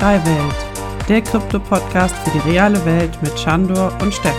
Web3 Welt der Krypto-Podcast für die reale Welt mit Chandor und Stefan.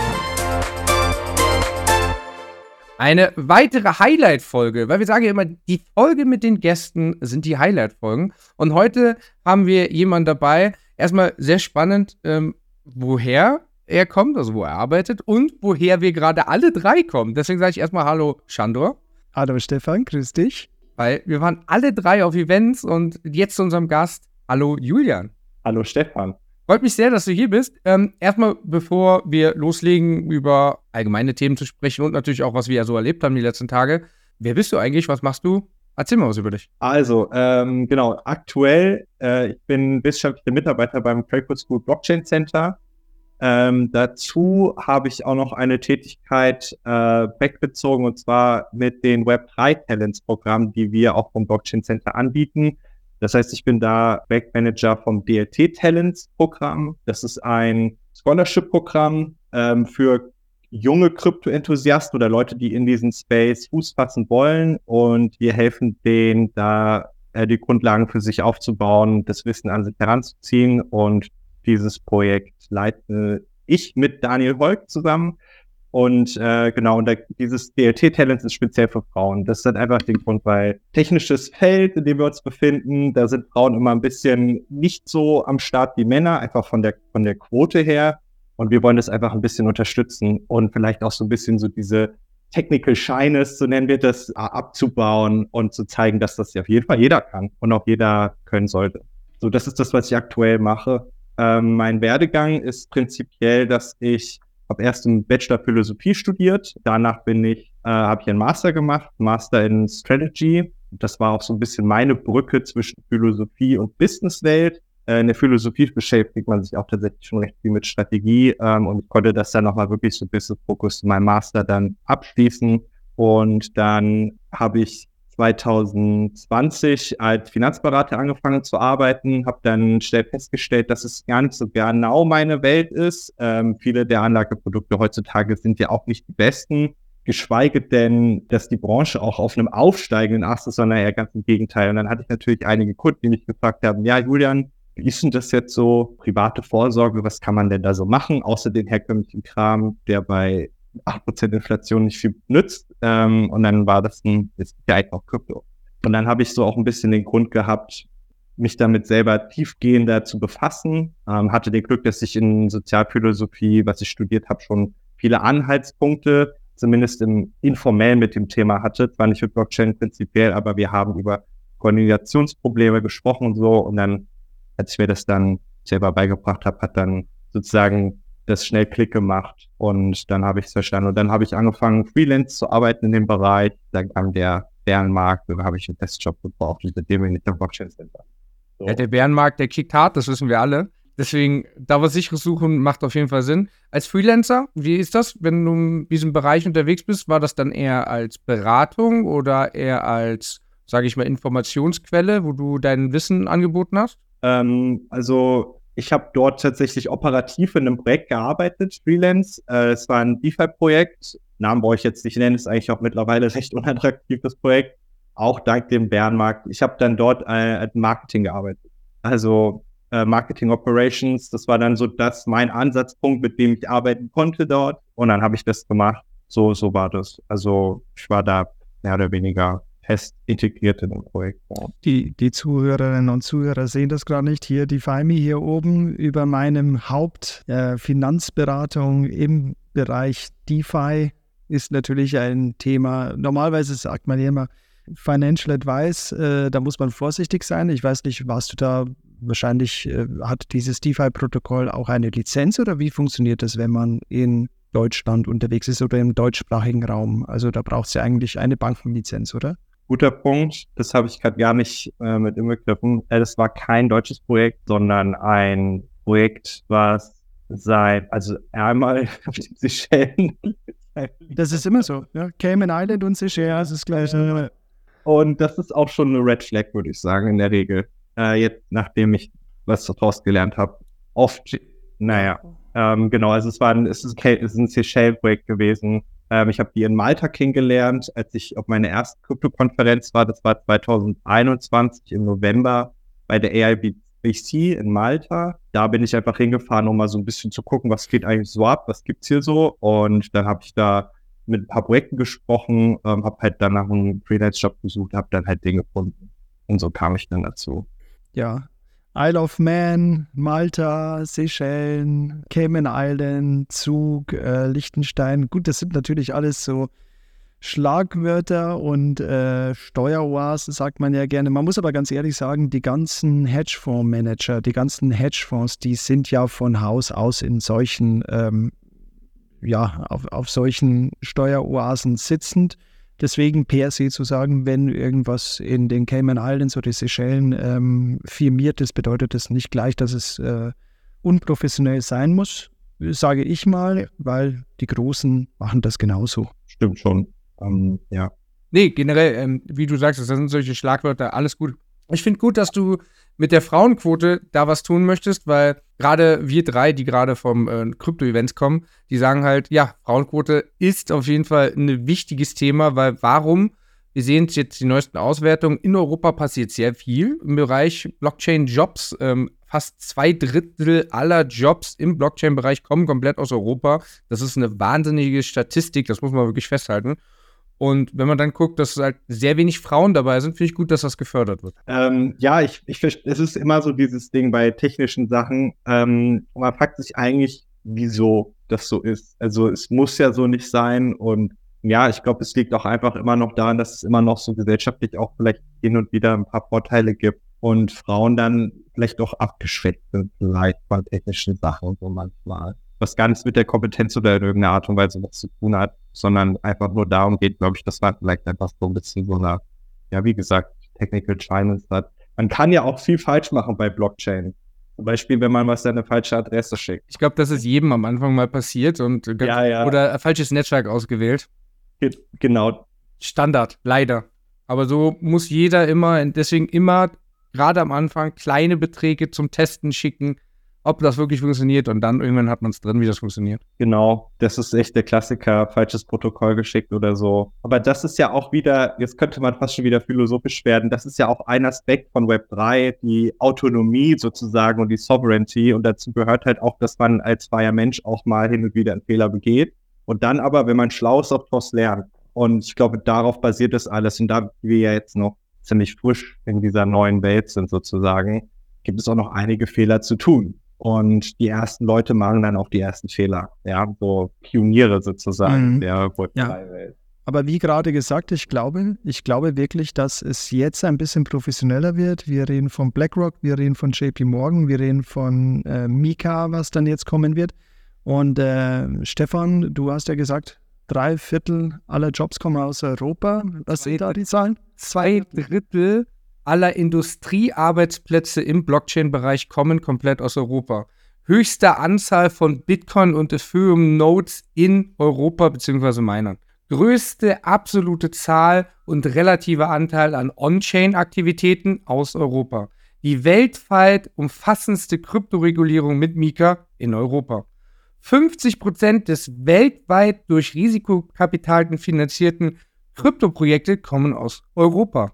Eine weitere Highlight-Folge, weil wir sagen ja immer, die Folge mit den Gästen sind die Highlight-Folgen. Und heute haben wir jemanden dabei, erstmal sehr spannend, ähm, woher er kommt, also wo er arbeitet und woher wir gerade alle drei kommen. Deswegen sage ich erstmal Hallo, Chandor. Hallo, Stefan, grüß dich. Weil wir waren alle drei auf Events und jetzt zu unserem Gast. Hallo, Julian. Hallo, Stefan. Freut mich sehr, dass du hier bist. Ähm, erstmal, bevor wir loslegen, über allgemeine Themen zu sprechen und natürlich auch, was wir ja so erlebt haben die letzten Tage. Wer bist du eigentlich? Was machst du? Erzähl mal was über dich. Also, ähm, genau, aktuell, äh, ich bin wissenschaftlicher Mitarbeiter beim Craigwood School Blockchain Center. Ähm, dazu habe ich auch noch eine Tätigkeit äh, wegbezogen und zwar mit den Web3 Talents Programmen, die wir auch vom Blockchain Center anbieten. Das heißt, ich bin da Backmanager vom DLT Talents Programm. Das ist ein Scholarship-Programm ähm, für junge Krypto-Enthusiasten oder Leute, die in diesen Space Fuß fassen wollen. Und wir helfen denen, da äh, die Grundlagen für sich aufzubauen, das Wissen an sich heranzuziehen. Und dieses Projekt leite ich mit Daniel Holk zusammen. Und äh, genau, und da, dieses DLT-Talent ist speziell für Frauen. Das ist halt einfach den Grund, weil technisches Feld, in dem wir uns befinden, da sind Frauen immer ein bisschen nicht so am Start wie Männer, einfach von der, von der Quote her. Und wir wollen das einfach ein bisschen unterstützen und vielleicht auch so ein bisschen so diese Technical Shyness, so nennen wir das, abzubauen und zu zeigen, dass das ja auf jeden Fall jeder kann und auch jeder können sollte. So, das ist das, was ich aktuell mache. Ähm, mein Werdegang ist prinzipiell, dass ich habe erst im Bachelor Philosophie studiert, danach bin ich, äh, habe ich einen Master gemacht, Master in Strategy. Das war auch so ein bisschen meine Brücke zwischen Philosophie und Businesswelt. Äh, in der Philosophie beschäftigt man sich auch tatsächlich schon recht viel mit Strategie ähm, und ich konnte das dann nochmal wirklich so ein bisschen Fokus in meinem Master dann abschließen. Und dann habe ich 2020 als Finanzberater angefangen zu arbeiten, habe dann schnell festgestellt, dass es gar nicht so genau meine Welt ist. Ähm, viele der Anlageprodukte heutzutage sind ja auch nicht die besten, geschweige denn, dass die Branche auch auf einem aufsteigenden Ast ist, sondern eher ganz im Gegenteil. Und dann hatte ich natürlich einige Kunden, die mich gefragt haben, ja, Julian, wie ist denn das jetzt so? Private Vorsorge, was kann man denn da so machen, außer den herkömmlichen Kram, der bei 8% Inflation nicht viel nützt. Ähm, und dann war das ein, ist ja auch Krypto. Und dann habe ich so auch ein bisschen den Grund gehabt, mich damit selber tiefgehender zu befassen. Ähm, hatte den Glück, dass ich in Sozialphilosophie, was ich studiert habe, schon viele Anhaltspunkte, zumindest im informell mit dem Thema hatte. Zwar nicht mit Blockchain prinzipiell, aber wir haben über Koordinationsprobleme gesprochen und so. Und dann, als ich mir das dann selber beigebracht habe, hat dann sozusagen das schnell Klick gemacht und dann habe ich es verstanden. Und dann habe ich angefangen, Freelance zu arbeiten in dem Bereich. Dann kam der Bärenmarkt, da habe ich einen Testjob gebraucht und seitdem bin ich der Blockchain Center. So. Ja, der Bärenmarkt, der kickt hart, das wissen wir alle. Deswegen, da was sicheres suchen, macht auf jeden Fall Sinn. Als Freelancer, wie ist das, wenn du in diesem Bereich unterwegs bist? War das dann eher als Beratung oder eher als, sage ich mal, Informationsquelle, wo du dein Wissen angeboten hast? Ähm, also ich habe dort tatsächlich operativ in einem Projekt gearbeitet, Freelance. Äh, es war ein DeFi-Projekt. Namen brauche ich jetzt nicht nennen, ist eigentlich auch mittlerweile recht unattraktiv, das Projekt. Auch dank dem Bärenmarkt. Ich habe dann dort äh, Marketing gearbeitet. Also äh, Marketing Operations, das war dann so das mein Ansatzpunkt, mit dem ich arbeiten konnte dort. Und dann habe ich das gemacht. So, so war das. Also ich war da mehr oder weniger fest integriert in dem Projekt. Die, die Zuhörerinnen und Zuhörer sehen das gerade nicht. Hier die FIMI hier oben über meinem Hauptfinanzberatung äh, im Bereich DeFi ist natürlich ein Thema. Normalerweise sagt man immer Financial Advice, äh, da muss man vorsichtig sein. Ich weiß nicht, warst du da wahrscheinlich, äh, hat dieses DeFi-Protokoll auch eine Lizenz oder wie funktioniert das, wenn man in Deutschland unterwegs ist oder im deutschsprachigen Raum? Also da braucht es ja eigentlich eine Bankenlizenz, oder? Guter Punkt. Das habe ich gerade gar nicht äh, mit inbegriffen. Äh, das war kein deutsches Projekt, sondern ein Projekt, was seit, also einmal auf den Seychellen. das ist immer so. Ja? Cayman Island und Seychelles ist das gleiche. Und das ist auch schon eine Red Flag, würde ich sagen, in der Regel. Äh, jetzt, nachdem ich was daraus gelernt habe. Oft, naja, ähm, genau, also es war ein, es ist, es ist ein Seychelles-Projekt gewesen, ähm, ich habe die in Malta kennengelernt, als ich auf meiner ersten Krypto-Konferenz war. Das war 2021 im November bei der AIB, BC in Malta. Da bin ich einfach hingefahren, um mal so ein bisschen zu gucken, was geht eigentlich so ab, was gibt's hier so. Und dann habe ich da mit ein paar Projekten gesprochen, ähm, habe halt danach einen Freelance-Job gesucht, habe dann halt den gefunden. Und so kam ich dann dazu. Ja. Isle of Man, Malta, Seychellen, Cayman Island, Zug, äh, Liechtenstein. Gut, das sind natürlich alles so Schlagwörter und äh, Steueroasen, sagt man ja gerne. Man muss aber ganz ehrlich sagen, die ganzen Hedgefondsmanager, die ganzen Hedgefonds, die sind ja von Haus aus in solchen, ähm, ja, auf, auf solchen Steueroasen sitzend. Deswegen per se zu sagen, wenn irgendwas in den Cayman Islands oder Seychellen ähm, firmiert ist, bedeutet das nicht gleich, dass es äh, unprofessionell sein muss, sage ich mal, weil die Großen machen das genauso. Stimmt schon. Ähm, ja. Nee, generell, ähm, wie du sagst, das sind solche Schlagwörter, alles gut. Ich finde gut, dass du mit der Frauenquote da was tun möchtest, weil gerade wir drei, die gerade vom äh, Krypto-Events kommen, die sagen halt, ja, Frauenquote ist auf jeden Fall ein wichtiges Thema, weil warum? Wir sehen jetzt die neuesten Auswertungen. In Europa passiert sehr viel im Bereich Blockchain-Jobs. Ähm, fast zwei Drittel aller Jobs im Blockchain-Bereich kommen komplett aus Europa. Das ist eine wahnsinnige Statistik, das muss man wirklich festhalten. Und wenn man dann guckt, dass halt sehr wenig Frauen dabei sind, finde ich gut, dass das gefördert wird. Ähm, ja, ich, ich es ist immer so dieses Ding bei technischen Sachen. Ähm, man fragt sich eigentlich, wieso das so ist. Also es muss ja so nicht sein. Und ja, ich glaube, es liegt auch einfach immer noch daran, dass es immer noch so gesellschaftlich auch vielleicht hin und wieder ein paar Vorteile gibt und Frauen dann vielleicht auch abgeschwächt sind, vielleicht bei technischen Sachen so manchmal was gar nichts mit der Kompetenz oder in irgendeiner Art und Weise was zu tun hat, sondern einfach nur darum geht, glaube ich, dass man vielleicht einfach so ein bisschen so eine, ja, wie gesagt, Technical Chinese hat. Man kann ja auch viel falsch machen bei Blockchain. Zum Beispiel, wenn man was an eine falsche Adresse schickt. Ich glaube, das ist jedem am Anfang mal passiert und ja, ja. oder ein falsches Netzwerk ausgewählt. Ge genau. Standard, leider. Aber so muss jeder immer, deswegen immer gerade am Anfang kleine Beträge zum Testen schicken, ob das wirklich funktioniert und dann irgendwann hat man es drin, wie das funktioniert. Genau, das ist echt der Klassiker, falsches Protokoll geschickt oder so. Aber das ist ja auch wieder, jetzt könnte man fast schon wieder philosophisch werden, das ist ja auch ein Aspekt von Web 3, die Autonomie sozusagen und die Sovereignty und dazu gehört halt auch, dass man als freier Mensch auch mal hin und wieder einen Fehler begeht und dann aber, wenn man schlau ist, auch daraus lernt. Und ich glaube, darauf basiert das alles und da wir ja jetzt noch ziemlich frisch in dieser neuen Welt sind sozusagen, gibt es auch noch einige Fehler zu tun. Und die ersten Leute machen dann auch die ersten Fehler. Ja, so Pioniere sozusagen Mhm. der Web Ja. 3-Welt. Aber wie gerade gesagt, ich glaube, ich glaube wirklich, dass es jetzt ein bisschen professioneller wird. Wir reden von BlackRock, wir reden von JP Morgan, wir reden von äh, Mika, was dann jetzt kommen wird. Und äh, Stefan, du hast ja gesagt, drei Viertel aller Jobs kommen aus Europa. Was sind da die Zahlen? Zwei Drittel aller Industriearbeitsplätze im Blockchain-Bereich kommen komplett aus Europa. Höchste Anzahl von Bitcoin und Ethereum Nodes in Europa bzw. Minern. Größte absolute Zahl und relativer Anteil an On-Chain-Aktivitäten aus Europa. Die weltweit umfassendste Kryptoregulierung mit Mika in Europa. 50% des weltweit durch Risikokapital finanzierten Kryptoprojekte kommen aus Europa.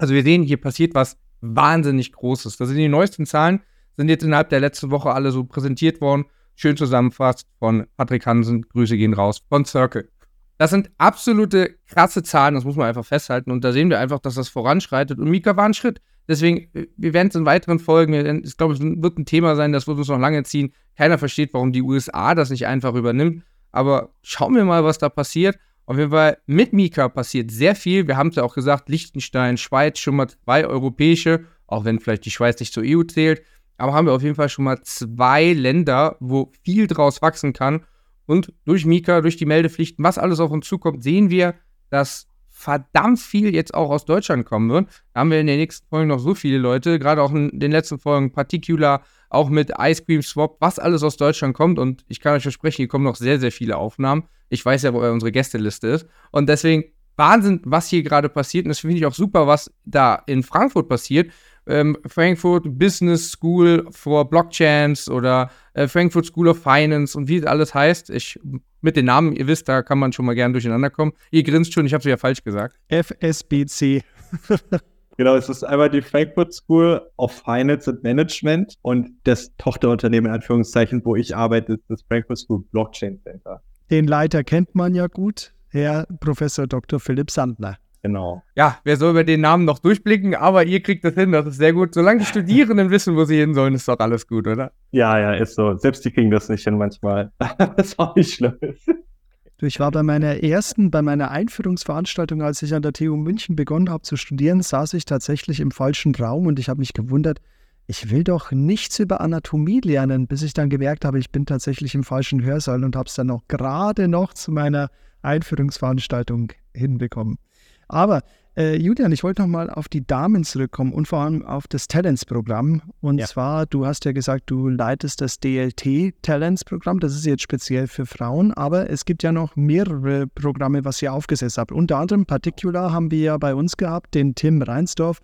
Also wir sehen, hier passiert was wahnsinnig Großes. Das sind die neuesten Zahlen, sind jetzt innerhalb der letzten Woche alle so präsentiert worden. Schön zusammenfasst von Patrick Hansen. Grüße gehen raus von Circle. Das sind absolute krasse Zahlen, das muss man einfach festhalten. Und da sehen wir einfach, dass das voranschreitet. Und Mika war ein Schritt. Deswegen, wir werden es in weiteren Folgen, werden, ich glaube, es wird ein Thema sein, das wird uns noch lange ziehen. Keiner versteht, warum die USA das nicht einfach übernimmt. Aber schauen wir mal, was da passiert. Auf jeden Fall mit Mika passiert sehr viel. Wir haben es ja auch gesagt, Liechtenstein, Schweiz, schon mal zwei europäische, auch wenn vielleicht die Schweiz nicht zur EU zählt. Aber haben wir auf jeden Fall schon mal zwei Länder, wo viel draus wachsen kann. Und durch Mika, durch die Meldepflichten, was alles auf uns zukommt, sehen wir, dass verdammt viel jetzt auch aus Deutschland kommen wird. Da haben wir in den nächsten Folgen noch so viele Leute, gerade auch in den letzten Folgen Particular, auch mit Ice Cream Swap, was alles aus Deutschland kommt. Und ich kann euch versprechen, hier kommen noch sehr, sehr viele Aufnahmen. Ich weiß ja, wo unsere Gästeliste ist. Und deswegen Wahnsinn, was hier gerade passiert. Und das finde ich auch super, was da in Frankfurt passiert. Ähm, Frankfurt Business School for Blockchains oder äh, Frankfurt School of Finance und wie das alles heißt. Ich, mit den Namen, ihr wisst, da kann man schon mal gern durcheinander kommen. Ihr grinst schon, ich habe es ja falsch gesagt. FSBC. Genau, es ist einmal die Frankfurt School of Finance and Management und das Tochterunternehmen in Anführungszeichen, wo ich arbeite, ist das Frankfurt School Blockchain Center. Den Leiter kennt man ja gut, Herr Professor Dr. Philipp Sandler. Genau. Ja, wer soll über den Namen noch durchblicken, aber ihr kriegt das hin, das ist sehr gut. Solange die Studierenden wissen, wo sie hin sollen, ist doch alles gut, oder? Ja, ja, ist so. Selbst die kriegen das nicht hin manchmal. das ist auch nicht schlimm. Ich war bei meiner ersten, bei meiner Einführungsveranstaltung, als ich an der TU München begonnen habe zu studieren, saß ich tatsächlich im falschen Raum und ich habe mich gewundert, ich will doch nichts über Anatomie lernen, bis ich dann gemerkt habe, ich bin tatsächlich im falschen Hörsaal und habe es dann noch gerade noch zu meiner Einführungsveranstaltung hinbekommen. Aber äh, Julian, ich wollte noch mal auf die Damen zurückkommen und vor allem auf das Talents-Programm. Und ja. zwar, du hast ja gesagt, du leitest das DLT-Talents-Programm. Das ist jetzt speziell für Frauen, aber es gibt ja noch mehrere Programme, was ihr aufgesetzt habt. Unter anderem Particular haben wir ja bei uns gehabt, den Tim Reinsdorf.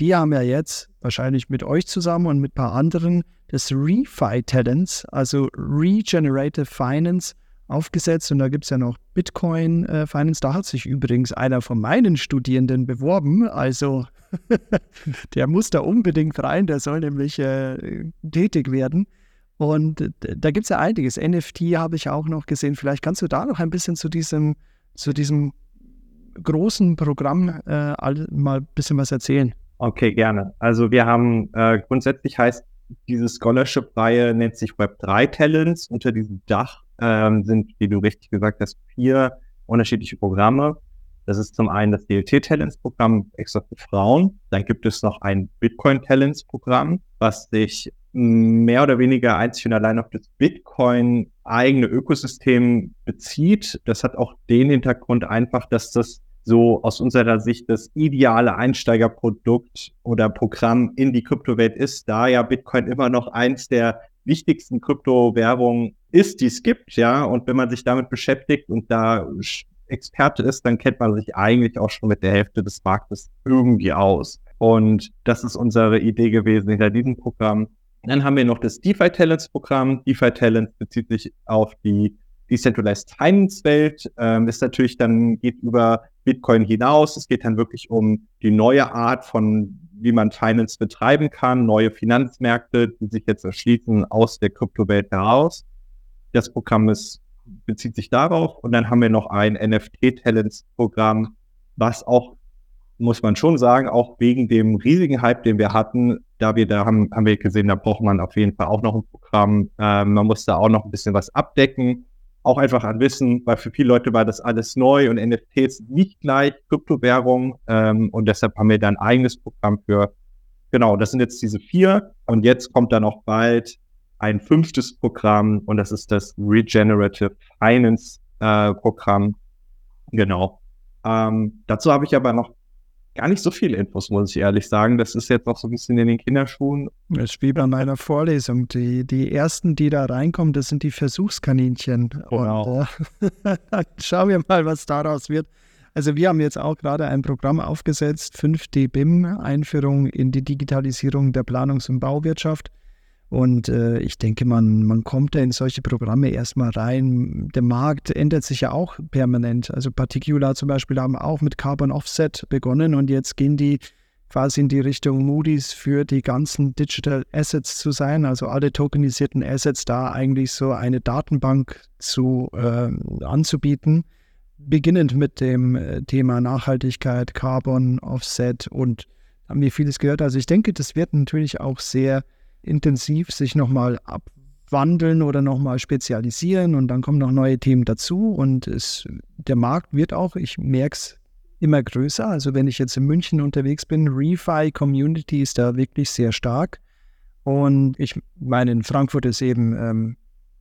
Die haben ja jetzt wahrscheinlich mit euch zusammen und mit ein paar anderen das Refi Talents, also Regenerative Finance aufgesetzt und da gibt es ja noch Bitcoin äh, Finance. Da hat sich übrigens einer von meinen Studierenden beworben. Also der muss da unbedingt rein, der soll nämlich äh, tätig werden. Und da gibt es ja einiges. NFT habe ich auch noch gesehen. Vielleicht kannst du da noch ein bisschen zu diesem, zu diesem großen Programm äh, mal ein bisschen was erzählen. Okay, gerne. Also wir haben äh, grundsätzlich heißt diese Scholarship-Reihe nennt sich Web3 Talents. Unter diesem Dach ähm, sind, wie du richtig gesagt hast, vier unterschiedliche Programme. Das ist zum einen das DLT-Talents-Programm extra für Frauen. Dann gibt es noch ein Bitcoin-Talents-Programm, was sich mehr oder weniger einzig und allein auf das Bitcoin eigene Ökosystem bezieht. Das hat auch den Hintergrund einfach, dass das so aus unserer Sicht das ideale Einsteigerprodukt oder Programm in die Kryptowelt ist, da ja Bitcoin immer noch eins der wichtigsten Kryptowährungen ist, die es gibt, ja. Und wenn man sich damit beschäftigt und da Experte ist, dann kennt man sich eigentlich auch schon mit der Hälfte des Marktes irgendwie aus. Und das ist unsere Idee gewesen hinter diesem Programm. Dann haben wir noch das DeFi Talents Programm. DeFi Talents bezieht sich auf die Decentralized Finance Welt. Ähm, ist natürlich dann geht über Bitcoin hinaus. Es geht dann wirklich um die neue Art von, wie man Finance betreiben kann, neue Finanzmärkte, die sich jetzt erschließen aus der Kryptowelt heraus. Das Programm ist, bezieht sich darauf. Und dann haben wir noch ein NFT-Talents-Programm, was auch, muss man schon sagen, auch wegen dem riesigen Hype, den wir hatten, da wir da haben, haben wir gesehen, da braucht man auf jeden Fall auch noch ein Programm. Ähm, man muss da auch noch ein bisschen was abdecken auch einfach an Wissen, weil für viele Leute war das alles neu und NFTs nicht gleich Kryptowährung ähm, und deshalb haben wir da ein eigenes Programm für. Genau, das sind jetzt diese vier und jetzt kommt dann auch bald ein fünftes Programm und das ist das Regenerative Finance äh, Programm. Genau. Ähm, dazu habe ich aber noch gar nicht so viele Infos, muss ich ehrlich sagen. Das ist jetzt noch so ein bisschen in den Kinderschuhen. Das ist wie bei meiner Vorlesung. Die, die ersten, die da reinkommen, das sind die Versuchskaninchen. Wow. Und, äh, schauen wir mal, was daraus wird. Also wir haben jetzt auch gerade ein Programm aufgesetzt, 5D BIM, Einführung in die Digitalisierung der Planungs- und Bauwirtschaft. Und äh, ich denke, man, man kommt da in solche Programme erstmal rein. Der Markt ändert sich ja auch permanent. Also Particular zum Beispiel haben auch mit Carbon Offset begonnen und jetzt gehen die quasi in die Richtung Moody's für die ganzen Digital Assets zu sein, also alle tokenisierten Assets da eigentlich so eine Datenbank zu äh, anzubieten, beginnend mit dem äh, Thema Nachhaltigkeit, Carbon Offset und haben wir vieles gehört. Also ich denke, das wird natürlich auch sehr intensiv sich nochmal abwandeln oder nochmal spezialisieren und dann kommen noch neue Themen dazu und es, der Markt wird auch, ich merke es, immer größer. Also wenn ich jetzt in München unterwegs bin, Refi Community ist da wirklich sehr stark. Und ich meine, in Frankfurt ist eben, ähm,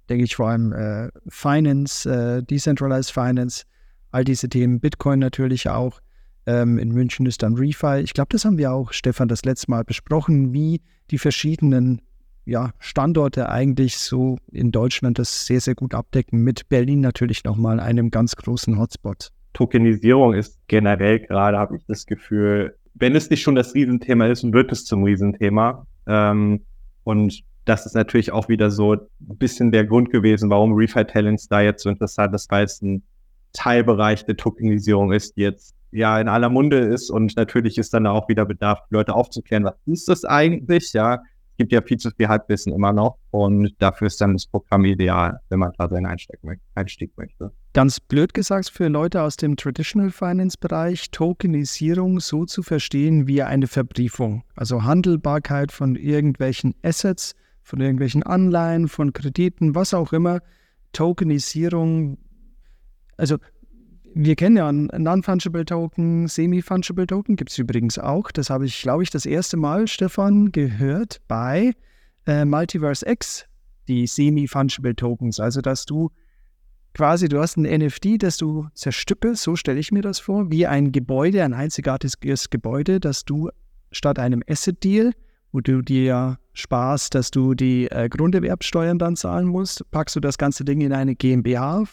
denke ich, vor allem äh, Finance, äh, Decentralized Finance, all diese Themen, Bitcoin natürlich auch. Ähm, in München ist dann Refi. Ich glaube, das haben wir auch, Stefan, das letzte Mal besprochen, wie die verschiedenen ja, Standorte eigentlich so in Deutschland das sehr, sehr gut abdecken. Mit Berlin natürlich nochmal einem ganz großen Hotspot. Tokenisierung ist generell gerade, habe ich das Gefühl, wenn es nicht schon das Riesenthema ist, wird es zum Riesenthema. Ähm, und das ist natürlich auch wieder so ein bisschen der Grund gewesen, warum Refi Talents da jetzt so interessant ist, weil es ein Teilbereich der Tokenisierung ist, die jetzt ja in aller Munde ist und natürlich ist dann auch wieder Bedarf, Leute aufzuklären, was ist das eigentlich, ja. Es gibt ja viel zu viel Halbwissen immer noch und dafür ist dann das Programm ideal, wenn man da seinen Einstieg, möchte. Ganz blöd gesagt für Leute aus dem Traditional Finance Bereich, Tokenisierung so zu verstehen wie eine Verbriefung, also Handelbarkeit von irgendwelchen Assets, von irgendwelchen Anleihen, von Krediten, was auch immer. Tokenisierung, also wir kennen ja Non-Fungible Token, Semi-Fungible Token, gibt es übrigens auch. Das habe ich, glaube ich, das erste Mal, Stefan, gehört bei äh, Multiverse X, die Semi-Fungible Tokens. Also, dass du quasi, du hast ein NFT, das du zerstückelst, so stelle ich mir das vor, wie ein Gebäude, ein einzigartiges Gebäude, das du statt einem Asset-Deal, wo du dir sparst, dass du die äh, Grunderwerbsteuern dann zahlen musst, packst du das ganze Ding in eine GmbH,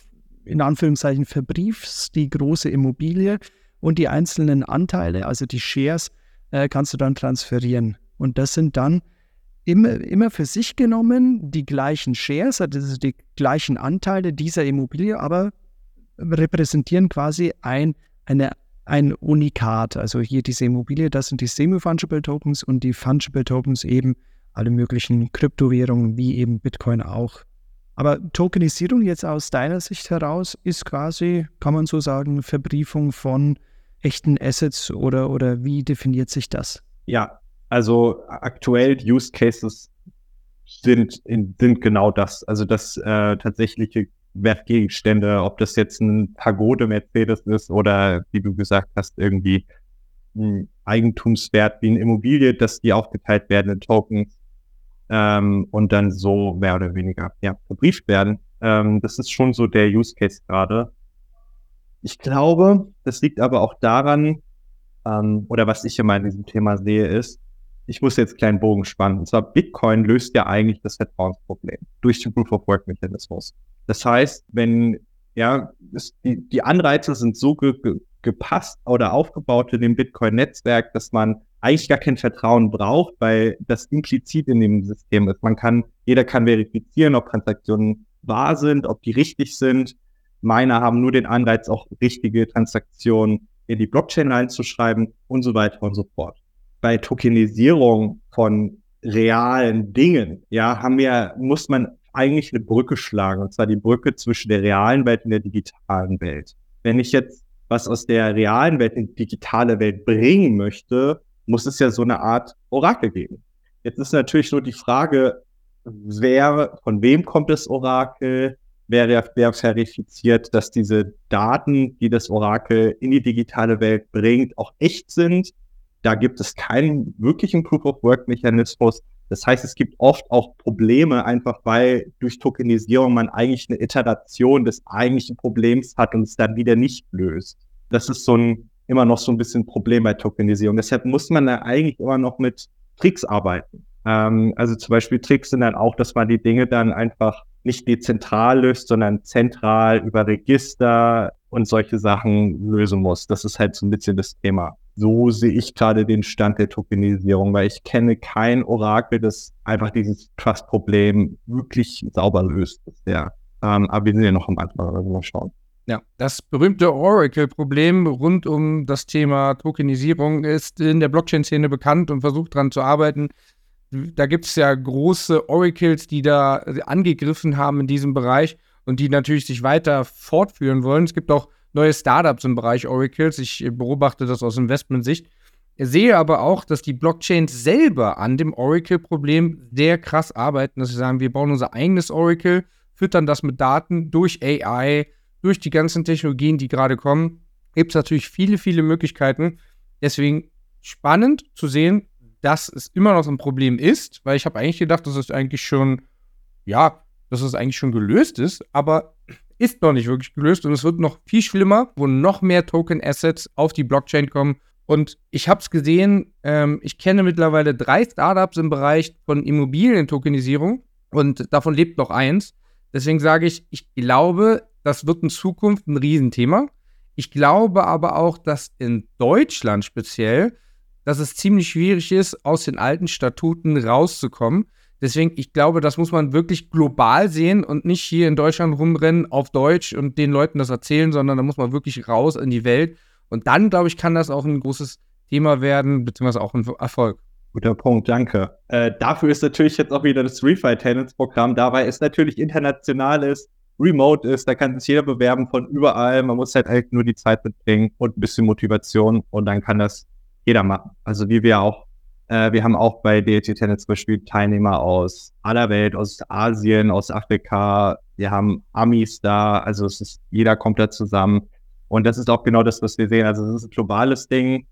in Anführungszeichen verbriefst die große Immobilie und die einzelnen Anteile, also die Shares, äh, kannst du dann transferieren. Und das sind dann immer, immer für sich genommen die gleichen Shares, also die gleichen Anteile dieser Immobilie, aber repräsentieren quasi ein, eine, ein Unikat. Also hier diese Immobilie, das sind die Semi-Fungible Tokens und die Fungible Tokens eben alle möglichen Kryptowährungen, wie eben Bitcoin auch. Aber Tokenisierung jetzt aus deiner Sicht heraus ist quasi, kann man so sagen, Verbriefung von echten Assets oder, oder wie definiert sich das? Ja, also aktuell Use Cases sind, in, sind genau das. Also das äh, tatsächliche Wertgegenstände, ob das jetzt ein Pagode Mercedes ist oder wie du gesagt hast, irgendwie ein Eigentumswert wie eine Immobilie, dass die aufgeteilt werden in Tokens ähm, und dann so mehr oder weniger ja, verbrieft werden. Ähm, das ist schon so der Use Case gerade. Ich glaube, das liegt aber auch daran, ähm, oder was ich immer in diesem Thema sehe, ist, ich muss jetzt einen kleinen Bogen spannen. Und zwar Bitcoin löst ja eigentlich das Vertrauensproblem durch den Proof of Work Mechanismus. Das heißt, wenn ja, die, die Anreize sind so ge, gepasst oder aufgebaut in dem Bitcoin-Netzwerk, dass man eigentlich gar kein Vertrauen braucht, weil das implizit in dem System ist. Man kann, jeder kann verifizieren, ob Transaktionen wahr sind, ob die richtig sind. Miner haben nur den Anreiz, auch richtige Transaktionen in die Blockchain reinzuschreiben und so weiter und so fort. Bei Tokenisierung von realen Dingen, ja, haben wir, muss man eigentlich eine Brücke schlagen, und zwar die Brücke zwischen der realen Welt und der digitalen Welt. Wenn ich jetzt was aus der realen Welt in die digitale Welt bringen möchte, muss es ja so eine Art Orakel geben. Jetzt ist natürlich nur die Frage, wer, von wem kommt das Orakel? Wer, wer verifiziert, dass diese Daten, die das Orakel in die digitale Welt bringt, auch echt sind? Da gibt es keinen wirklichen Proof-of-Work-Mechanismus. Das heißt, es gibt oft auch Probleme, einfach weil durch Tokenisierung man eigentlich eine Iteration des eigentlichen Problems hat und es dann wieder nicht löst. Das ist so ein immer noch so ein bisschen Problem bei Tokenisierung. Deshalb muss man da eigentlich immer noch mit Tricks arbeiten. Ähm, also zum Beispiel Tricks sind dann auch, dass man die Dinge dann einfach nicht dezentral löst, sondern zentral über Register und solche Sachen lösen muss. Das ist halt so ein bisschen das Thema. So sehe ich gerade den Stand der Tokenisierung, weil ich kenne kein Orakel, das einfach dieses Trust-Problem wirklich sauber löst bisher. Ähm, aber wir sind ja noch am Anfang, also mal schauen. Ja, das berühmte Oracle-Problem rund um das Thema Tokenisierung ist in der Blockchain-Szene bekannt und versucht daran zu arbeiten. Da gibt es ja große Oracles, die da angegriffen haben in diesem Bereich und die natürlich sich weiter fortführen wollen. Es gibt auch neue Startups im Bereich Oracles. Ich beobachte das aus Investmentsicht. Ich sehe aber auch, dass die Blockchains selber an dem Oracle-Problem sehr krass arbeiten, dass sie sagen, wir bauen unser eigenes Oracle, füttern das mit Daten durch AI, durch die ganzen Technologien, die gerade kommen, gibt es natürlich viele, viele Möglichkeiten. Deswegen spannend zu sehen, dass es immer noch so ein Problem ist, weil ich habe eigentlich gedacht, dass es eigentlich schon, ja, dass es eigentlich schon gelöst ist, aber ist noch nicht wirklich gelöst und es wird noch viel schlimmer, wo noch mehr Token-Assets auf die Blockchain kommen. Und ich habe es gesehen, ähm, ich kenne mittlerweile drei Startups im Bereich von Immobilien-Tokenisierung und davon lebt noch eins. Deswegen sage ich, ich glaube, das wird in Zukunft ein Riesenthema. Ich glaube aber auch, dass in Deutschland speziell, dass es ziemlich schwierig ist, aus den alten Statuten rauszukommen. Deswegen, ich glaube, das muss man wirklich global sehen und nicht hier in Deutschland rumrennen auf Deutsch und den Leuten das erzählen, sondern da muss man wirklich raus in die Welt. Und dann, glaube ich, kann das auch ein großes Thema werden, beziehungsweise auch ein Erfolg. Guter Punkt, danke. Äh, dafür ist natürlich jetzt auch wieder das Refi Tenants Programm dabei, ist natürlich international ist, remote ist, da kann sich jeder bewerben von überall. Man muss halt, halt nur die Zeit mitbringen und ein bisschen Motivation und dann kann das jeder machen. Also wie wir auch äh, wir haben auch bei DLT Tennis zum Beispiel Teilnehmer aus aller Welt, aus Asien, aus Afrika. Wir haben Amis da, also es ist jeder kommt da zusammen. Und das ist auch genau das, was wir sehen. Also es ist ein globales Ding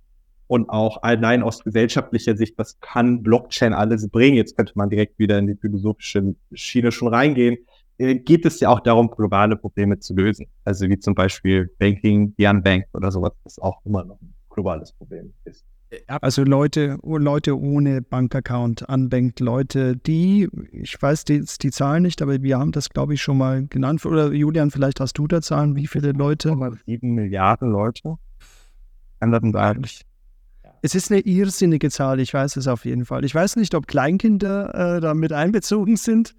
und auch allein aus gesellschaftlicher Sicht, was kann Blockchain alles bringen? Jetzt könnte man direkt wieder in die philosophische Schiene schon reingehen. Äh, geht es ja auch darum, globale Probleme zu lösen. Also wie zum Beispiel Banking, the Unbanked oder sowas, was auch immer noch ein globales Problem ist. Also Leute, Leute ohne Bankaccount, unbanked Leute, die, ich weiß die, die Zahlen nicht, aber wir haben das, glaube ich, schon mal genannt. Oder Julian, vielleicht hast du da Zahlen, wie viele Leute? Sieben Milliarden Leute. Anderen eigentlich. Es ist eine irrsinnige Zahl, ich weiß es auf jeden Fall. Ich weiß nicht, ob Kleinkinder äh, da mit einbezogen sind,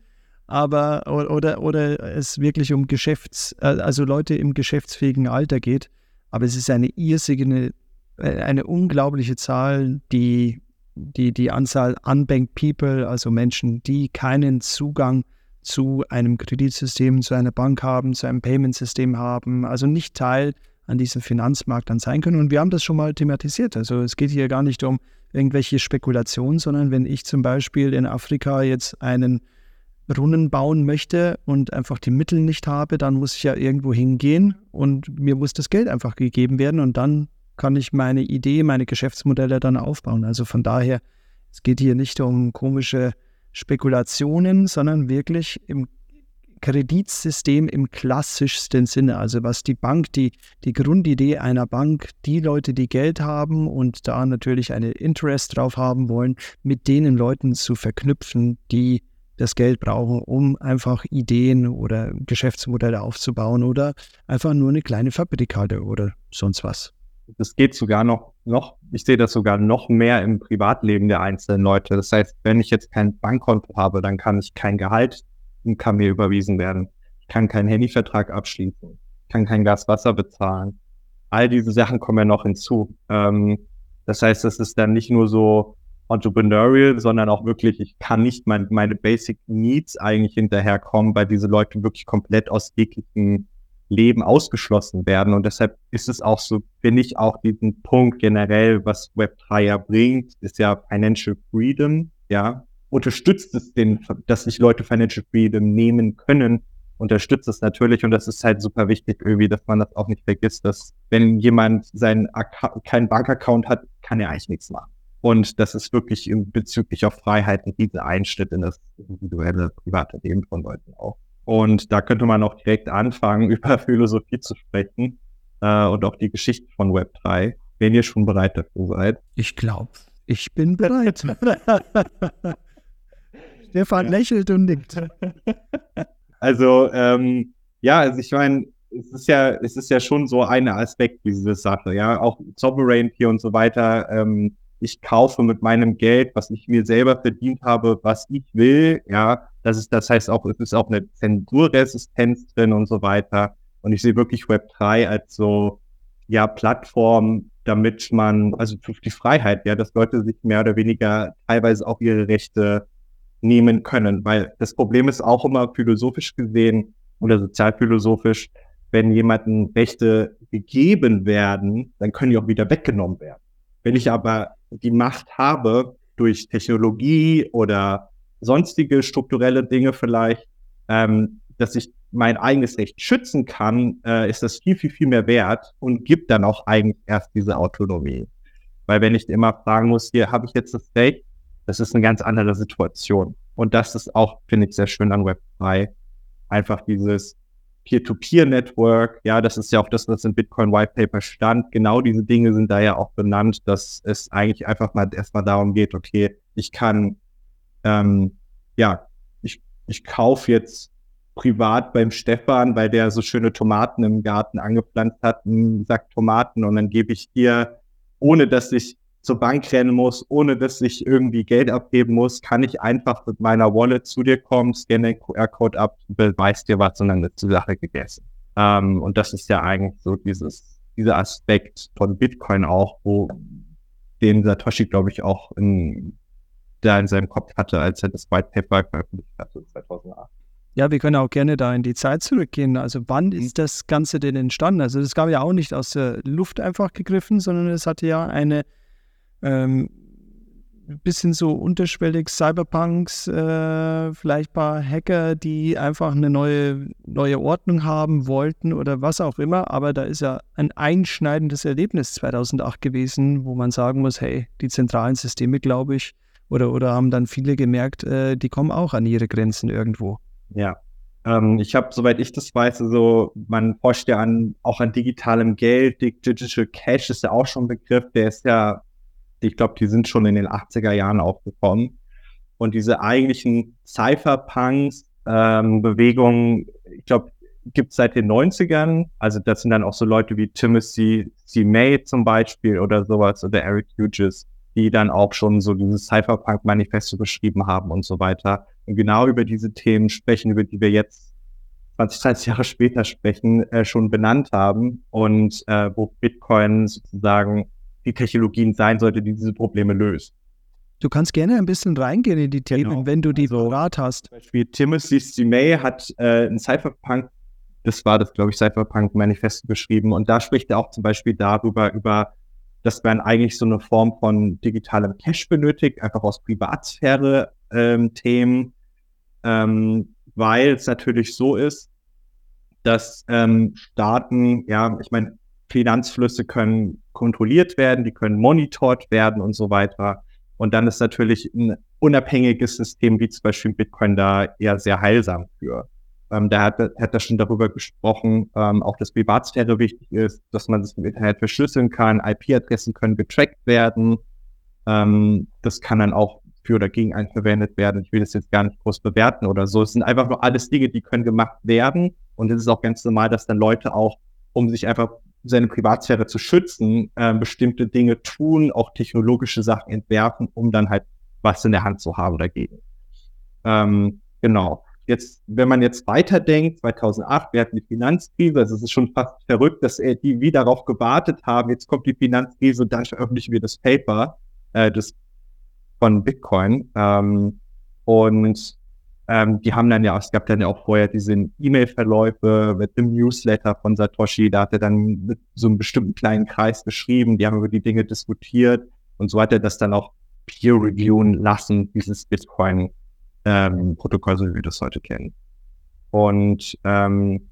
aber oder, oder es wirklich um Geschäfts-, äh, also Leute im geschäftsfähigen Alter geht. Aber es ist eine irrsinnige eine unglaubliche Zahl, die, die, die Anzahl unbanked people, also Menschen, die keinen Zugang zu einem Kreditsystem, zu einer Bank haben, zu einem Payment-System haben, also nicht Teil an diesem Finanzmarkt dann sein können. Und wir haben das schon mal thematisiert. Also es geht hier gar nicht um irgendwelche Spekulationen, sondern wenn ich zum Beispiel in Afrika jetzt einen Brunnen bauen möchte und einfach die Mittel nicht habe, dann muss ich ja irgendwo hingehen und mir muss das Geld einfach gegeben werden und dann kann ich meine Idee, meine Geschäftsmodelle dann aufbauen. Also von daher, es geht hier nicht um komische Spekulationen, sondern wirklich im Kreditsystem im klassischsten Sinne. Also was die Bank, die, die Grundidee einer Bank, die Leute, die Geld haben und da natürlich eine Interest drauf haben wollen, mit denen Leuten zu verknüpfen, die das Geld brauchen, um einfach Ideen oder Geschäftsmodelle aufzubauen oder einfach nur eine kleine Fabrikade oder sonst was das geht sogar noch, noch, ich sehe das sogar noch mehr im Privatleben der einzelnen Leute. Das heißt, wenn ich jetzt kein Bankkonto habe, dann kann ich kein Gehalt kann mir überwiesen werden. Ich kann keinen Handyvertrag abschließen, kann kein Gas, Wasser bezahlen. All diese Sachen kommen ja noch hinzu. Ähm, das heißt, das ist dann nicht nur so entrepreneurial, sondern auch wirklich, ich kann nicht mein, meine Basic Needs eigentlich hinterherkommen, weil diese Leute wirklich komplett aus jeglichen Leben ausgeschlossen werden. Und deshalb ist es auch so, finde ich auch diesen Punkt generell, was Web3 ja bringt, ist ja Financial Freedom, ja. Unterstützt es den, dass sich Leute Financial Freedom nehmen können, unterstützt es natürlich. Und das ist halt super wichtig irgendwie, dass man das auch nicht vergisst, dass wenn jemand seinen keinen Bankaccount hat, kann er eigentlich nichts machen. Und das ist wirklich bezüglich auf Freiheiten diese Einschnitt in das individuelle private Leben von Leuten auch. Und da könnte man auch direkt anfangen, über Philosophie zu sprechen äh, und auch die Geschichte von Web3, wenn ihr schon bereit dafür seid. Ich glaube, ich bin bereit. Stefan ja. lächelt und nickt. Also, ähm, ja, also ich meine, es ist ja, es ist ja schon so ein Aspekt diese Sache, ja, auch Sovereignty und so weiter. Ähm, ich kaufe mit meinem Geld, was ich mir selber verdient habe, was ich will, ja, das ist, das heißt auch, es ist auch eine Zensurresistenz drin und so weiter. Und ich sehe wirklich Web3 als so, ja, Plattform, damit man, also für die Freiheit, ja, dass Leute sich mehr oder weniger teilweise auch ihre Rechte nehmen können. Weil das Problem ist auch immer philosophisch gesehen oder sozialphilosophisch, wenn jemanden Rechte gegeben werden, dann können die auch wieder weggenommen werden. Wenn ich aber die Macht habe durch Technologie oder sonstige strukturelle Dinge vielleicht, ähm, dass ich mein eigenes Recht schützen kann, äh, ist das viel, viel, viel mehr wert und gibt dann auch eigentlich erst diese Autonomie. Weil wenn ich immer fragen muss, hier habe ich jetzt das Recht, das ist eine ganz andere Situation. Und das ist auch, finde ich, sehr schön an Web3. Einfach dieses Peer-to-Peer-Network, ja, das ist ja auch das, was im Bitcoin White Paper stand. Genau diese Dinge sind da ja auch benannt, dass es eigentlich einfach mal erstmal darum geht, okay, ich kann ähm, ja, ich, ich kaufe jetzt privat beim Stefan, weil der so schöne Tomaten im Garten angepflanzt hat, einen Sack Tomaten und dann gebe ich dir, ohne dass ich zur Bank rennen muss, ohne dass ich irgendwie Geld abheben muss, kann ich einfach mit meiner Wallet zu dir kommen, scanne den QR-Code ab, beweist dir was und dann ist die Sache gegessen. Ähm, und das ist ja eigentlich so dieses, dieser Aspekt von Bitcoin auch, wo den Satoshi, glaube ich, auch in, da in seinem Kopf hatte, als er das White Paper veröffentlicht hatte 2008. Ja, wir können auch gerne da in die Zeit zurückgehen. Also wann mhm. ist das Ganze denn entstanden? Also das gab ja auch nicht aus der Luft einfach gegriffen, sondern es hatte ja eine ähm, bisschen so unterschwellig Cyberpunks, äh, vielleicht ein paar Hacker, die einfach eine neue, neue Ordnung haben wollten oder was auch immer. Aber da ist ja ein einschneidendes Erlebnis 2008 gewesen, wo man sagen muss, hey, die zentralen Systeme, glaube ich, oder, oder haben dann viele gemerkt, äh, die kommen auch an ihre Grenzen irgendwo. Ja. Ähm, ich habe, soweit ich das weiß, also man forscht ja an, auch an digitalem Geld. Digital Cash ist ja auch schon ein Begriff, der ist ja ich glaube, die sind schon in den 80er Jahren aufgekommen. Und diese eigentlichen Cypherpunks-Bewegungen, ähm, ich glaube, gibt es seit den 90ern. Also das sind dann auch so Leute wie Timothy C. May zum Beispiel oder sowas oder Eric Hughes, die dann auch schon so dieses Cypherpunk-Manifesto geschrieben haben und so weiter. Und genau über diese Themen sprechen, über die wir jetzt 20, 30 Jahre später sprechen, äh, schon benannt haben und äh, wo Bitcoin sozusagen die Technologien sein sollte, die diese Probleme löst. Du kannst gerne ein bisschen reingehen in die Themen, genau. wenn du die also, parat hast. Zum Beispiel Timothy C. May hat äh, ein Cypherpunk, das war das, glaube ich, Cypherpunk-Manifesto geschrieben und da spricht er auch zum Beispiel darüber, über, dass man eigentlich so eine Form von digitalem Cash benötigt, einfach aus Privatsphäre-Themen, ähm, ähm, weil es natürlich so ist, dass ähm, Staaten, ja, ich meine, Finanzflüsse können kontrolliert werden, die können monitort werden und so weiter. Und dann ist natürlich ein unabhängiges System wie zum Beispiel Bitcoin da eher sehr heilsam für. Ähm, da hat, hat er schon darüber gesprochen, ähm, auch dass Privatsphäre wichtig ist, dass man das im Internet verschlüsseln kann, IP-Adressen können getrackt werden. Ähm, das kann dann auch für oder gegen einen verwendet werden. Ich will das jetzt gar nicht groß bewerten oder so. Es sind einfach nur alles Dinge, die können gemacht werden. Und es ist auch ganz normal, dass dann Leute auch, um sich einfach seine Privatsphäre zu schützen, äh, bestimmte Dinge tun, auch technologische Sachen entwerfen, um dann halt was in der Hand zu haben dagegen. Ähm, genau. Jetzt, wenn man jetzt weiterdenkt, 2008, wir hatten die Finanzkrise, also es ist schon fast verrückt, dass äh, die wie darauf gewartet haben, jetzt kommt die Finanzkrise und dann veröffentlichen wir das Paper äh, das von Bitcoin. Ähm, und ähm, die haben dann ja, es gab dann ja auch vorher diese E-Mail-Verläufe mit dem Newsletter von Satoshi, da hat er dann mit so einem bestimmten kleinen Kreis geschrieben, die haben über die Dinge diskutiert und so hat er das dann auch peer-reviewen lassen, dieses Bitcoin-Protokoll, ähm, so wie wir das heute kennen. Und ähm,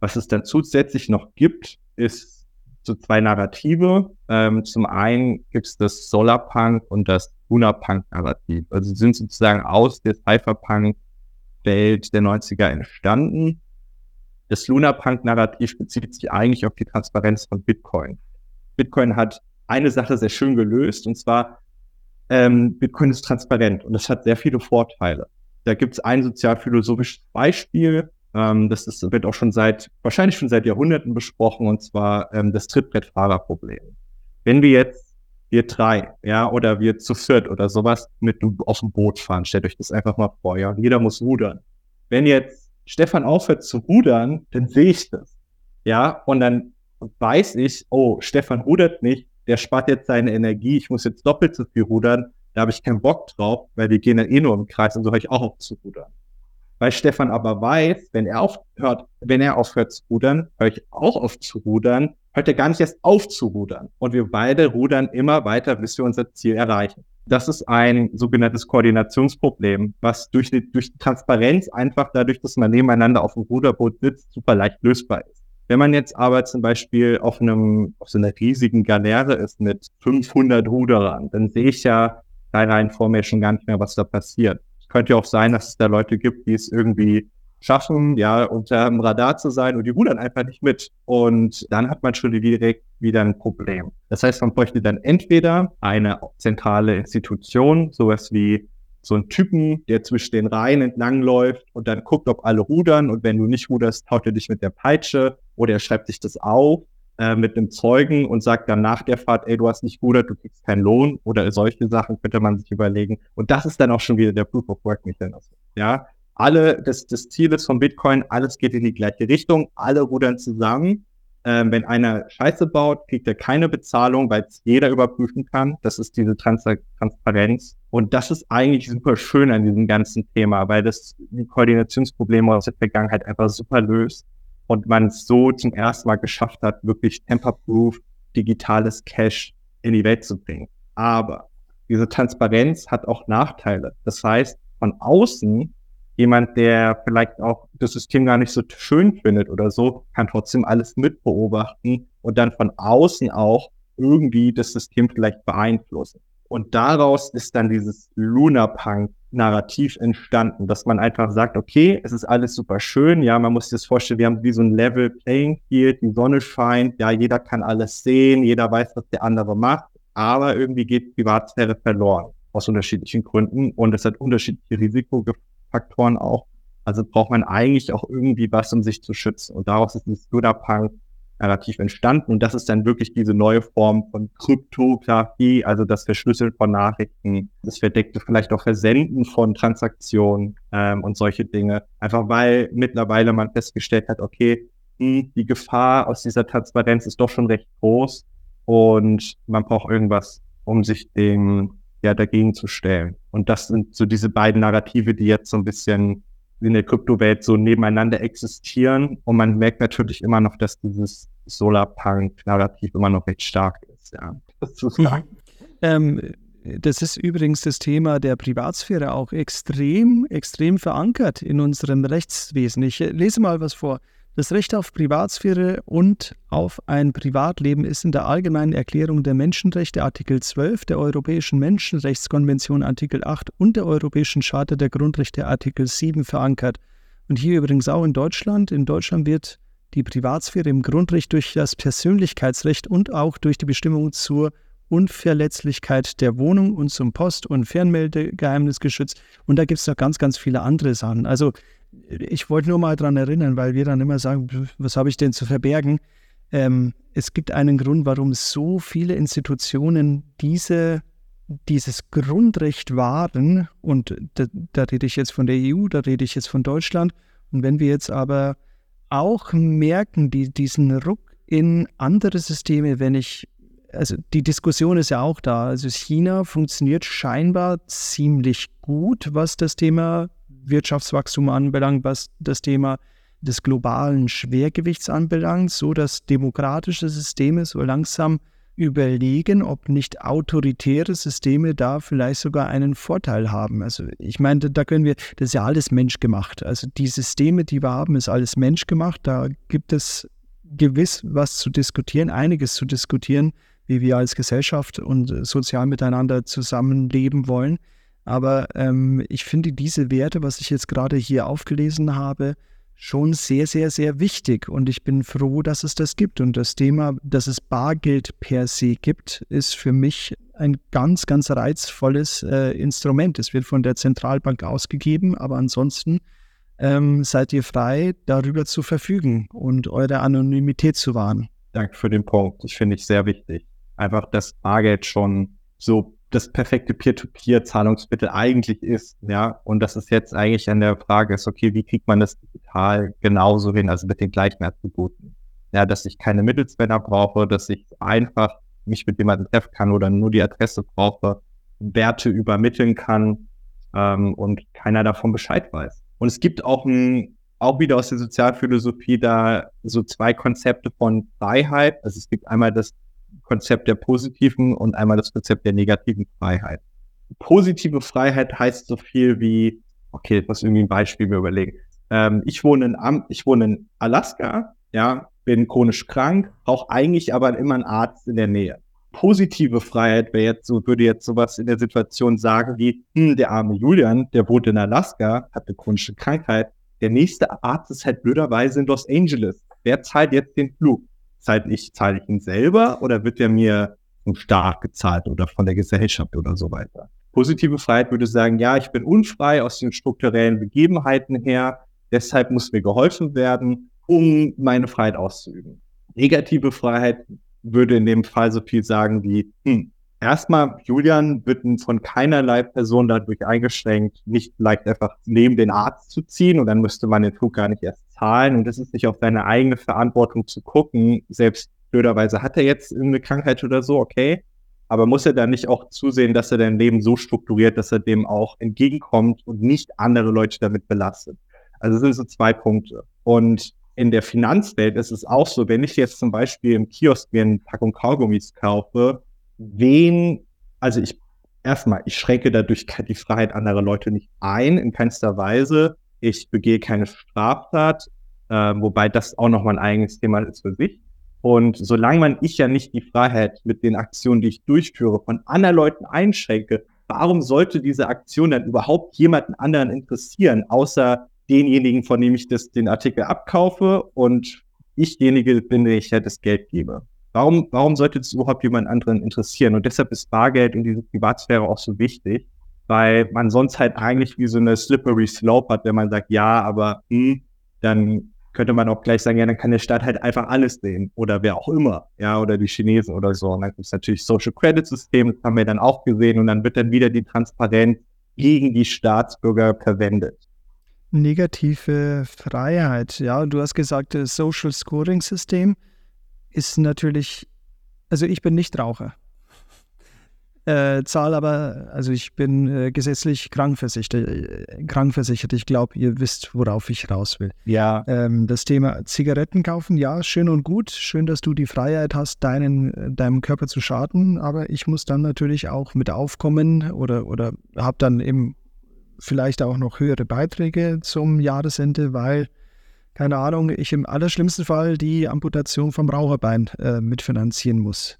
was es dann zusätzlich noch gibt, ist so zwei Narrative. Ähm, zum einen gibt es das Solarpunk und das Lunarpunk-Narrativ. Also sind sozusagen aus der Cypherpunk-Welt der 90er entstanden. Das Lunarpunk-Narrativ bezieht sich eigentlich auf die Transparenz von Bitcoin. Bitcoin hat eine Sache sehr schön gelöst, und zwar ähm, Bitcoin ist transparent und das hat sehr viele Vorteile. Da gibt es ein sozialphilosophisches Beispiel, ähm, das ist, wird auch schon seit, wahrscheinlich schon seit Jahrhunderten besprochen, und zwar ähm, das Trittbrettfahrerproblem. Wenn wir jetzt wir drei, ja, oder wir zu viert oder sowas mit auf dem Boot fahren. Stellt euch das einfach mal vor, ja. Und jeder muss rudern. Wenn jetzt Stefan aufhört zu rudern, dann sehe ich das. Ja, und dann weiß ich, oh, Stefan rudert nicht, der spart jetzt seine Energie, ich muss jetzt doppelt so viel rudern, da habe ich keinen Bock drauf, weil wir gehen dann eh nur im Kreis und so höre ich auch auf zu rudern. Weil Stefan aber weiß, wenn er aufhört, wenn er aufhört zu rudern, höre ich auch auf zu rudern, hört er gar nicht erst auf zu rudern. Und wir beide rudern immer weiter, bis wir unser Ziel erreichen. Das ist ein sogenanntes Koordinationsproblem, was durch die, durch Transparenz einfach dadurch, dass man nebeneinander auf dem Ruderboot sitzt, super leicht lösbar ist. Wenn man jetzt aber zum Beispiel auf einem, auf so einer riesigen Galeere ist mit 500 Ruderern, dann sehe ich ja rein vor mir schon gar nicht mehr, was da passiert könnte ja auch sein, dass es da Leute gibt, die es irgendwie schaffen, ja, unter dem Radar zu sein und die rudern einfach nicht mit. Und dann hat man schon direkt wieder ein Problem. Das heißt, man bräuchte dann entweder eine zentrale Institution, sowas wie so ein Typen, der zwischen den Reihen entlangläuft und dann guckt, ob alle rudern und wenn du nicht ruderst, haut er dich mit der Peitsche oder er schreibt sich das auf äh, mit einem Zeugen und sagt dann nach der Fahrt, ey, du hast nicht gudert, du kriegst keinen Lohn oder solche Sachen könnte man sich überlegen. Und das ist dann auch schon wieder der Proof of Work Mechanismus. Ja, alle, das, das Ziel ist von Bitcoin, alles geht in die gleiche Richtung, alle rudern zusammen. Ähm, wenn einer Scheiße baut, kriegt er keine Bezahlung, weil es jeder überprüfen kann. Das ist diese Trans Transparenz. Und das ist eigentlich super schön an diesem ganzen Thema, weil das die Koordinationsprobleme aus der Vergangenheit einfach super löst und man es so zum ersten Mal geschafft hat, wirklich Temperproof digitales Cash in die Welt zu bringen. Aber diese Transparenz hat auch Nachteile. Das heißt, von außen jemand, der vielleicht auch das System gar nicht so schön findet oder so, kann trotzdem alles mitbeobachten und dann von außen auch irgendwie das System vielleicht beeinflussen. Und daraus ist dann dieses Lunapunk-Narrativ entstanden, dass man einfach sagt, okay, es ist alles super schön, ja, man muss sich das vorstellen, wir haben wie so ein Level Playing Field, die Sonne scheint, ja, jeder kann alles sehen, jeder weiß, was der andere macht, aber irgendwie geht Privatsphäre verloren aus unterschiedlichen Gründen und es hat unterschiedliche Risikofaktoren auch. Also braucht man eigentlich auch irgendwie was, um sich zu schützen. Und daraus ist dieses Lunapunk Narrativ entstanden. Und das ist dann wirklich diese neue Form von Kryptographie, also das Verschlüsseln von Nachrichten, das verdeckte vielleicht auch Versenden von Transaktionen ähm, und solche Dinge. Einfach weil mittlerweile man festgestellt hat, okay, hm, die Gefahr aus dieser Transparenz ist doch schon recht groß und man braucht irgendwas, um sich dem ja dagegen zu stellen. Und das sind so diese beiden Narrative, die jetzt so ein bisschen in der Kryptowelt so nebeneinander existieren. Und man merkt natürlich immer noch, dass dieses Solarpunk-Narrativ immer noch recht stark ist. Ja, das zu sagen. Ähm, das ist übrigens das Thema der Privatsphäre auch extrem, extrem verankert in unserem Rechtswesen. Ich lese mal was vor. Das Recht auf Privatsphäre und auf ein Privatleben ist in der Allgemeinen Erklärung der Menschenrechte Artikel 12 der Europäischen Menschenrechtskonvention Artikel 8 und der Europäischen Charta der Grundrechte Artikel 7 verankert. Und hier übrigens auch in Deutschland. In Deutschland wird die Privatsphäre im Grundrecht durch das Persönlichkeitsrecht und auch durch die Bestimmung zur Unverletzlichkeit der Wohnung und zum Post- und Fernmeldegeheimnis geschützt. Und da gibt es noch ganz, ganz viele andere Sachen. Also ich wollte nur mal daran erinnern, weil wir dann immer sagen, was habe ich denn zu verbergen? Ähm, es gibt einen Grund, warum so viele Institutionen diese, dieses Grundrecht wahren. Und da, da rede ich jetzt von der EU, da rede ich jetzt von Deutschland. Und wenn wir jetzt aber auch merken, die, diesen Ruck in andere Systeme, wenn ich, also die Diskussion ist ja auch da. Also China funktioniert scheinbar ziemlich gut, was das Thema Wirtschaftswachstum anbelangt, was das Thema des globalen Schwergewichts anbelangt, so dass demokratische Systeme so langsam überlegen, ob nicht autoritäre Systeme da vielleicht sogar einen Vorteil haben. Also ich meine, da können wir, das ist ja alles menschgemacht. Also die Systeme, die wir haben, ist alles menschgemacht. Da gibt es gewiss was zu diskutieren, einiges zu diskutieren, wie wir als Gesellschaft und sozial miteinander zusammenleben wollen. Aber ähm, ich finde diese Werte, was ich jetzt gerade hier aufgelesen habe, schon sehr, sehr, sehr wichtig. Und ich bin froh, dass es das gibt. Und das Thema, dass es Bargeld per se gibt, ist für mich ein ganz, ganz reizvolles äh, Instrument. Es wird von der Zentralbank ausgegeben, aber ansonsten ähm, seid ihr frei, darüber zu verfügen und eure Anonymität zu wahren. Danke für den Punkt. Das finde ich sehr wichtig. Einfach, dass Bargeld schon so das perfekte Peer-to-Peer-Zahlungsmittel eigentlich ist, ja, und dass es jetzt eigentlich an der Frage ist, okay, wie kriegt man das digital genauso hin, also mit den gleichen Attributen, ja, dass ich keine Mittelsmänner brauche, dass ich einfach mich mit jemandem treffen kann oder nur die Adresse brauche, Werte übermitteln kann ähm, und keiner davon Bescheid weiß. Und es gibt auch ein, auch wieder aus der Sozialphilosophie da so zwei Konzepte von Freiheit. Also es gibt einmal das Konzept der positiven und einmal das Konzept der negativen Freiheit. Positive Freiheit heißt so viel wie, okay, ich muss irgendwie ein Beispiel mir überlegen. Ähm, ich wohne in Am ich wohne in Alaska, ja, bin chronisch krank, brauche eigentlich aber immer einen Arzt in der Nähe. Positive Freiheit wäre jetzt so, würde jetzt sowas in der Situation sagen wie, hm, der arme Julian, der wohnt in Alaska, hat eine chronische Krankheit. Der nächste Arzt ist halt blöderweise in Los Angeles. Wer zahlt jetzt den Flug? Zahle ich, zahle ich ihn selber oder wird er mir vom Staat gezahlt oder von der Gesellschaft oder so weiter? Positive Freiheit würde sagen, ja, ich bin unfrei aus den strukturellen Begebenheiten her, deshalb muss mir geholfen werden, um meine Freiheit auszuüben. Negative Freiheit würde in dem Fall so viel sagen wie, hm, erstmal, Julian wird von keinerlei Person dadurch eingeschränkt, nicht leicht einfach neben den Arzt zu ziehen und dann müsste man den Flug gar nicht erst zahlen und es ist nicht auf seine eigene Verantwortung zu gucken. Selbst blöderweise hat er jetzt eine Krankheit oder so, okay. Aber muss er dann nicht auch zusehen, dass er dein Leben so strukturiert, dass er dem auch entgegenkommt und nicht andere Leute damit belastet? Also das sind so zwei Punkte. Und in der Finanzwelt ist es auch so, wenn ich jetzt zum Beispiel im Kiosk mir eine Packung Kaugummis kaufe, wen, also ich, erstmal, ich schränke dadurch die Freiheit anderer Leute nicht ein, in keinster Weise. Ich begehe keine Straftat, äh, wobei das auch nochmal ein eigenes Thema ist für sich. Und solange man ich ja nicht die Freiheit mit den Aktionen, die ich durchführe, von anderen Leuten einschränke, warum sollte diese Aktion dann überhaupt jemanden anderen interessieren, außer denjenigen, von dem ich das, den Artikel abkaufe und ich derjenige bin, der ich ja das Geld gebe? Warum, warum sollte es überhaupt jemand anderen interessieren? Und deshalb ist Bargeld in dieser Privatsphäre auch so wichtig, weil man sonst halt eigentlich wie so eine slippery slope hat, wenn man sagt, ja, aber hm, dann könnte man auch gleich sagen, ja, dann kann der Staat halt einfach alles sehen oder wer auch immer, ja, oder die Chinesen oder so. Und dann gibt es natürlich Social Credit System, das haben wir dann auch gesehen und dann wird dann wieder die Transparenz gegen die Staatsbürger verwendet. Negative Freiheit, ja, du hast gesagt, das Social Scoring System ist natürlich, also ich bin nicht Raucher. Äh, zahl aber, also ich bin äh, gesetzlich krankversichert. Äh, krankversichert. Ich glaube, ihr wisst, worauf ich raus will. Ja. Ähm, das Thema Zigaretten kaufen, ja, schön und gut. Schön, dass du die Freiheit hast, deinen, äh, deinem Körper zu schaden. Aber ich muss dann natürlich auch mit aufkommen oder, oder habe dann eben vielleicht auch noch höhere Beiträge zum Jahresende, weil keine Ahnung, ich im allerschlimmsten Fall die Amputation vom Raucherbein äh, mitfinanzieren muss.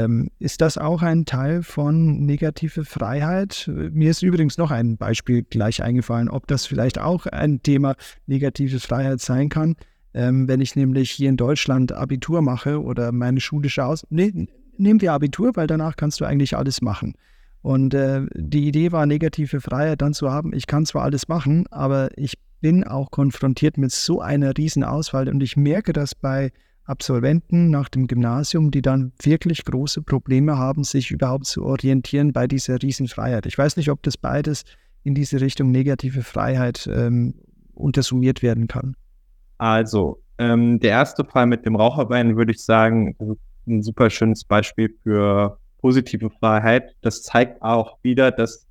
Ähm, ist das auch ein Teil von negative Freiheit? Mir ist übrigens noch ein Beispiel gleich eingefallen, ob das vielleicht auch ein Thema negative Freiheit sein kann. Ähm, wenn ich nämlich hier in Deutschland Abitur mache oder meine schulische Aus... Nee, nehmen wir Abitur, weil danach kannst du eigentlich alles machen. Und äh, die Idee war, negative Freiheit dann zu haben, ich kann zwar alles machen, aber ich bin auch konfrontiert mit so einer riesen Auswahl und ich merke das bei Absolventen nach dem Gymnasium, die dann wirklich große Probleme haben, sich überhaupt zu orientieren bei dieser Riesenfreiheit. Ich weiß nicht, ob das beides in diese Richtung negative Freiheit ähm, untersummiert werden kann. Also, ähm, der erste Fall mit dem Raucherbein würde ich sagen, ein super schönes Beispiel für positive Freiheit. Das zeigt auch wieder, dass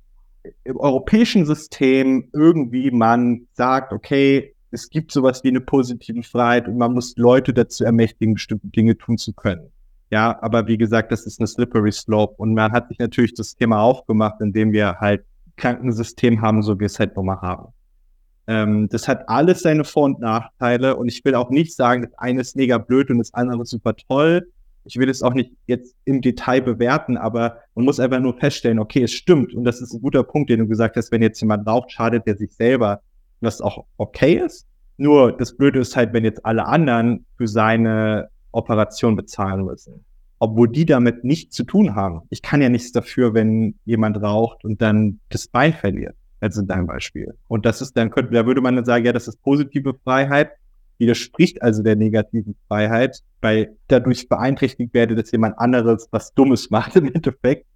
im europäischen System irgendwie man sagt, okay, es gibt sowas wie eine positive Freiheit und man muss Leute dazu ermächtigen, bestimmte Dinge tun zu können. Ja, aber wie gesagt, das ist eine slippery slope und man hat sich natürlich das Thema aufgemacht, indem wir halt Krankensystem haben, so wie es halt nochmal haben. Ähm, das hat alles seine Vor- und Nachteile und ich will auch nicht sagen, das eine ist mega blöd und das andere super toll. Ich will es auch nicht jetzt im Detail bewerten, aber man muss einfach nur feststellen, okay, es stimmt und das ist ein guter Punkt, den du gesagt hast, wenn jetzt jemand raucht, schadet der sich selber was auch okay ist. Nur das Blöde ist halt, wenn jetzt alle anderen für seine Operation bezahlen müssen. Obwohl die damit nichts zu tun haben. Ich kann ja nichts dafür, wenn jemand raucht und dann das Bein verliert. Als in deinem Beispiel. Und das ist dann, könnte, da würde man dann sagen, ja, das ist positive Freiheit, widerspricht also der negativen Freiheit, weil dadurch beeinträchtigt werde, dass jemand anderes was Dummes macht im Endeffekt.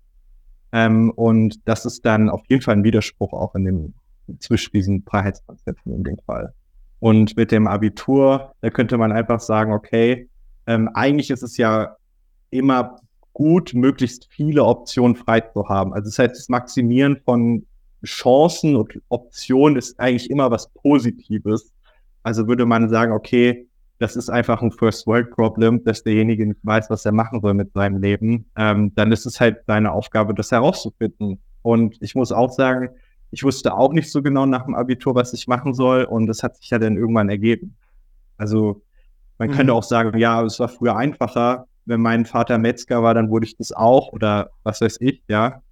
Ähm, und das ist dann auf jeden Fall ein Widerspruch auch in dem zwischen diesen Freiheitskonzepten in dem Fall. Und mit dem Abitur, da könnte man einfach sagen, okay, ähm, eigentlich ist es ja immer gut, möglichst viele Optionen frei zu haben. Also das heißt, das Maximieren von Chancen und Optionen ist eigentlich immer was Positives. Also würde man sagen, okay, das ist einfach ein First World Problem, dass derjenige nicht weiß, was er machen soll mit seinem Leben. Ähm, dann ist es halt seine Aufgabe, das herauszufinden. Und ich muss auch sagen, ich wusste auch nicht so genau nach dem Abitur, was ich machen soll. Und das hat sich ja dann irgendwann ergeben. Also man mhm. könnte auch sagen, ja, es war früher einfacher. Wenn mein Vater Metzger war, dann wurde ich das auch oder was weiß ich, ja.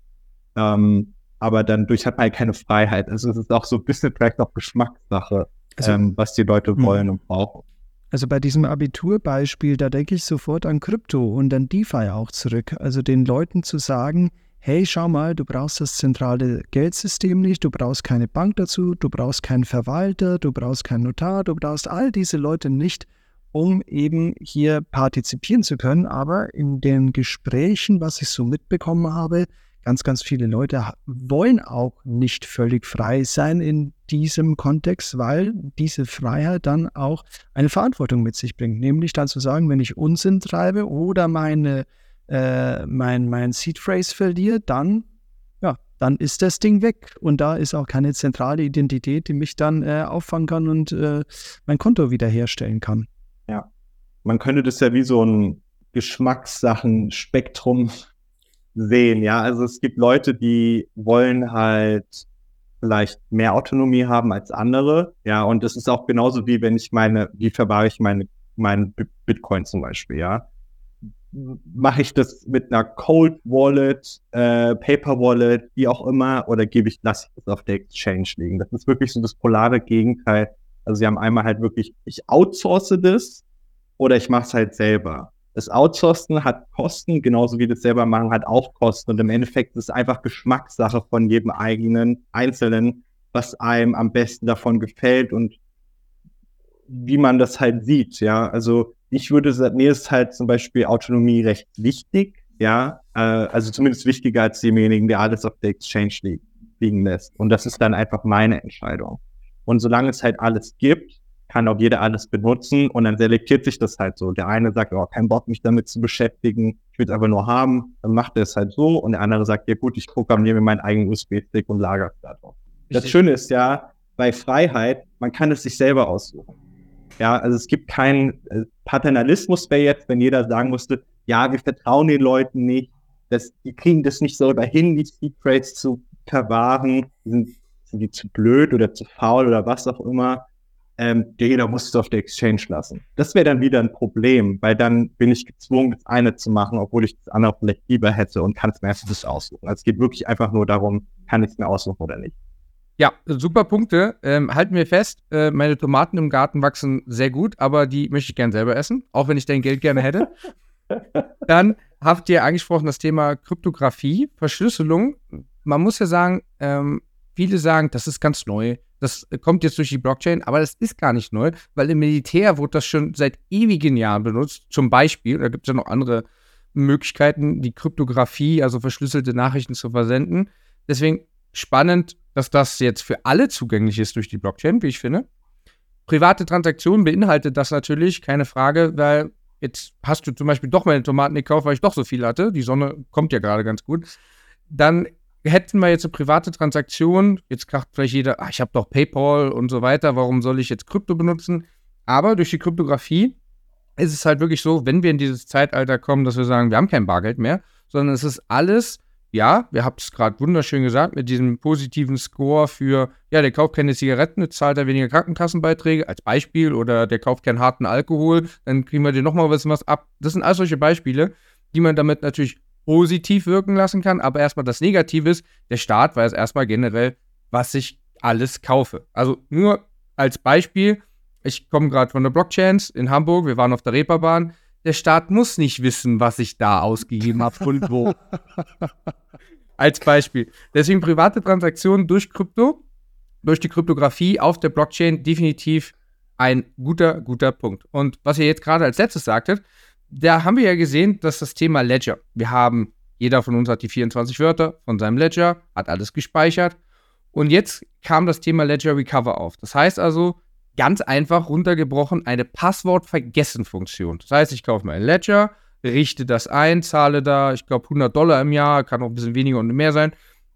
Ähm, aber dann durch hat man halt keine Freiheit. Also es ist auch so ein bisschen vielleicht auch Geschmackssache, also, ähm, was die Leute mhm. wollen und brauchen. Also bei diesem Abiturbeispiel, da denke ich sofort an Krypto und an DeFi auch zurück. Also den Leuten zu sagen, hey, schau mal, du brauchst das zentrale Geldsystem nicht, du brauchst keine Bank dazu, du brauchst keinen Verwalter, du brauchst keinen Notar, du brauchst all diese Leute nicht, um eben hier partizipieren zu können. Aber in den Gesprächen, was ich so mitbekommen habe, ganz, ganz viele Leute wollen auch nicht völlig frei sein in diesem Kontext, weil diese Freiheit dann auch eine Verantwortung mit sich bringt. Nämlich dann zu sagen, wenn ich Unsinn treibe oder meine, äh, mein, mein Seed Phrase verliere, dann, ja, dann ist das Ding weg. Und da ist auch keine zentrale Identität, die mich dann äh, auffangen kann und äh, mein Konto wiederherstellen kann. Ja. Man könnte das ja wie so ein Geschmackssachen-Spektrum sehen. Ja, also es gibt Leute, die wollen halt vielleicht mehr Autonomie haben als andere. Ja, und das ist auch genauso wie wenn ich meine, wie verwahre ich meine, meinen Bitcoin zum Beispiel, ja. Mache ich das mit einer Cold Wallet, äh, Paper Wallet, wie auch immer, oder gebe ich, lasse ich das auf der Exchange liegen? Das ist wirklich so das polare Gegenteil. Also sie haben einmal halt wirklich, ich outsource das oder ich mache es halt selber. Das Outsourcen hat Kosten, genauso wie das selber machen hat auch Kosten. Und im Endeffekt ist es einfach Geschmackssache von jedem eigenen Einzelnen, was einem am besten davon gefällt und wie man das halt sieht. Ja, also ich würde sagen, mir ist halt zum Beispiel Autonomie recht wichtig. Ja, äh, also zumindest wichtiger als demjenigen, der alles auf der Exchange li liegen lässt. Und das ist dann einfach meine Entscheidung. Und solange es halt alles gibt, kann auch jeder alles benutzen und dann selektiert sich das halt so. Der eine sagt, oh, kein Bock, mich damit zu beschäftigen, ich will es einfach nur haben, dann macht er es halt so und der andere sagt, ja gut, ich programmiere mir meinen eigenen USB-Stick und lagere es da drauf. Das Schöne ist ja, bei Freiheit, man kann es sich selber aussuchen. Ja, also es gibt keinen äh, Paternalismus wäre jetzt, wenn jeder sagen musste, ja, wir vertrauen den Leuten nicht, dass, die kriegen das nicht selber hin, die Secrets zu verwahren, sind, sind die zu blöd oder zu faul oder was auch immer ähm, jeder muss es auf der Exchange lassen. Das wäre dann wieder ein Problem, weil dann bin ich gezwungen, das eine zu machen, obwohl ich das andere vielleicht lieber hätte und kann es mir erst das aussuchen. Also es geht wirklich einfach nur darum, kann ich es mir aussuchen oder nicht. Ja, super Punkte. Ähm, halten wir fest, äh, meine Tomaten im Garten wachsen sehr gut, aber die möchte ich gerne selber essen, auch wenn ich dein Geld gerne hätte. Dann habt ihr angesprochen das Thema Kryptographie, Verschlüsselung. Man muss ja sagen, ähm, viele sagen, das ist ganz neu. Das kommt jetzt durch die Blockchain, aber das ist gar nicht neu, weil im Militär wurde das schon seit ewigen Jahren benutzt. Zum Beispiel, da gibt es ja noch andere Möglichkeiten, die Kryptographie, also verschlüsselte Nachrichten zu versenden. Deswegen spannend, dass das jetzt für alle zugänglich ist durch die Blockchain, wie ich finde. Private Transaktionen beinhaltet das natürlich, keine Frage, weil jetzt hast du zum Beispiel doch meine Tomaten gekauft, weil ich doch so viel hatte. Die Sonne kommt ja gerade ganz gut. Dann hätten wir jetzt eine private Transaktion, jetzt sagt vielleicht jeder, ach, ich habe doch PayPal und so weiter, warum soll ich jetzt Krypto benutzen? Aber durch die Kryptographie ist es halt wirklich so, wenn wir in dieses Zeitalter kommen, dass wir sagen, wir haben kein Bargeld mehr, sondern es ist alles, ja, wir haben es gerade wunderschön gesagt, mit diesem positiven Score für, ja, der kauft keine Zigaretten, zahlt er weniger Krankenkassenbeiträge als Beispiel oder der kauft keinen harten Alkohol, dann kriegen wir dir nochmal was ab. Das sind all solche Beispiele, die man damit natürlich positiv wirken lassen kann. Aber erstmal das Negative ist, der Staat weiß erstmal generell, was ich alles kaufe. Also nur als Beispiel, ich komme gerade von der Blockchains in Hamburg, wir waren auf der Reeperbahn. Der Staat muss nicht wissen, was ich da ausgegeben habe und wo. als Beispiel. Deswegen private Transaktionen durch Krypto, durch die Kryptographie auf der Blockchain definitiv ein guter, guter Punkt. Und was ihr jetzt gerade als letztes sagtet, da haben wir ja gesehen, dass das Thema Ledger. Wir haben, jeder von uns hat die 24 Wörter von seinem Ledger, hat alles gespeichert. Und jetzt kam das Thema Ledger Recover auf. Das heißt also, ganz einfach runtergebrochen, eine Passwort-Vergessen-Funktion. Das heißt, ich kaufe mir ein Ledger, richte das ein, zahle da, ich glaube, 100 Dollar im Jahr, kann auch ein bisschen weniger und mehr sein.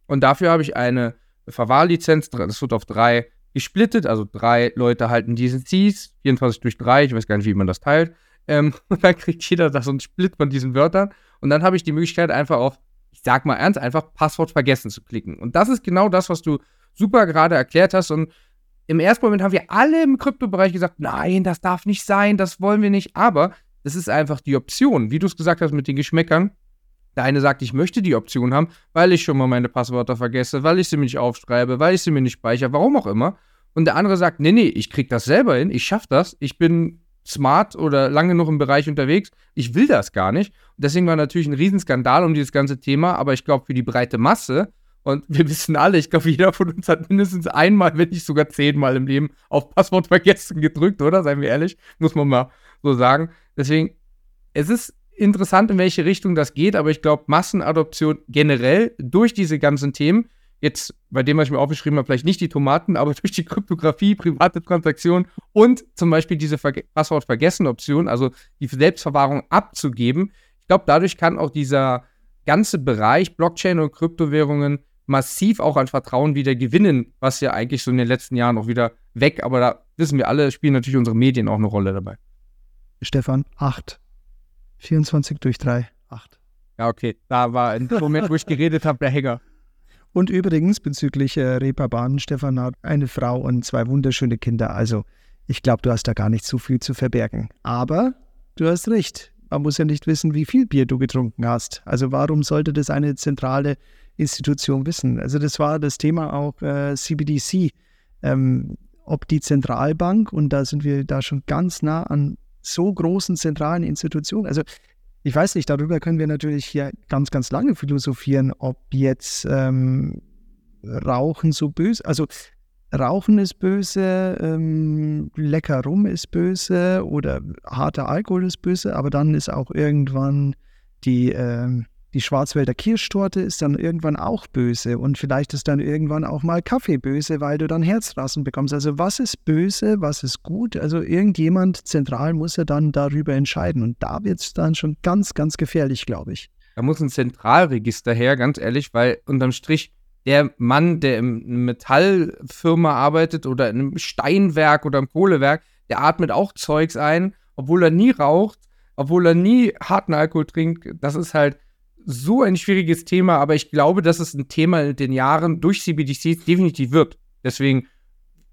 Und dafür habe ich eine Verwahrlizenz, das wird auf drei gesplittet, also drei Leute halten diesen Cs, 24 durch drei, ich weiß gar nicht, wie man das teilt. Ähm, und dann kriegt jeder da so einen Split von diesen Wörtern. Und dann habe ich die Möglichkeit, einfach auf, ich sag mal ernst, einfach Passwort vergessen zu klicken. Und das ist genau das, was du super gerade erklärt hast. Und im ersten Moment haben wir alle im Kryptobereich gesagt, nein, das darf nicht sein, das wollen wir nicht. Aber das ist einfach die Option, wie du es gesagt hast mit den Geschmäckern. Der eine sagt, ich möchte die Option haben, weil ich schon mal meine Passwörter vergesse, weil ich sie mir nicht aufschreibe, weil ich sie mir nicht speichere, warum auch immer. Und der andere sagt, nee, nee, ich krieg das selber hin, ich schaffe das, ich bin smart oder lange noch im Bereich unterwegs. Ich will das gar nicht. deswegen war natürlich ein Riesenskandal um dieses ganze Thema, aber ich glaube, für die breite Masse Und wir wissen alle, ich glaube, jeder von uns hat mindestens einmal, wenn nicht sogar zehnmal im Leben auf Passwort vergessen gedrückt, oder? Seien wir ehrlich, muss man mal so sagen. Deswegen, es ist interessant, in welche Richtung das geht, aber ich glaube, Massenadoption generell durch diese ganzen Themen, jetzt bei dem, was ich mir aufgeschrieben habe, vielleicht nicht die Tomaten, aber durch die Kryptographie, private Transaktionen und zum Beispiel diese Ver Passwort-Vergessen-Option, also die Selbstverwahrung abzugeben. Ich glaube, dadurch kann auch dieser ganze Bereich Blockchain und Kryptowährungen massiv auch an Vertrauen wieder gewinnen, was ja eigentlich so in den letzten Jahren auch wieder weg, aber da wissen wir alle, spielen natürlich unsere Medien auch eine Rolle dabei. Stefan, 8. 24 durch 3, 8. Ja, okay. Da war ein Moment, wo ich geredet habe, der Hänger. Und übrigens bezüglich äh, Reeperbahn, Stefan hat eine Frau und zwei wunderschöne Kinder. Also ich glaube, du hast da gar nicht so viel zu verbergen. Aber du hast recht. Man muss ja nicht wissen, wie viel Bier du getrunken hast. Also warum sollte das eine zentrale Institution wissen. Also das war das Thema auch äh, CBDC. Ähm, ob die Zentralbank, und da sind wir da schon ganz nah an so großen zentralen Institutionen, also ich weiß nicht, darüber können wir natürlich hier ganz, ganz lange philosophieren, ob jetzt ähm, Rauchen so böse, also Rauchen ist böse, ähm, lecker Rum ist böse oder harter Alkohol ist böse, aber dann ist auch irgendwann die, ähm, die Schwarzwälder Kirschtorte ist dann irgendwann auch böse und vielleicht ist dann irgendwann auch mal Kaffee böse, weil du dann Herzrassen bekommst. Also was ist böse, was ist gut? Also irgendjemand zentral muss ja dann darüber entscheiden und da wird es dann schon ganz, ganz gefährlich, glaube ich. Da muss ein Zentralregister her, ganz ehrlich, weil unterm Strich der Mann, der im Metallfirma arbeitet oder in einem Steinwerk oder im Kohlewerk, der atmet auch Zeugs ein, obwohl er nie raucht, obwohl er nie harten Alkohol trinkt. Das ist halt so ein schwieriges Thema, aber ich glaube, dass es ein Thema in den Jahren durch CBDCs definitiv wird. Deswegen,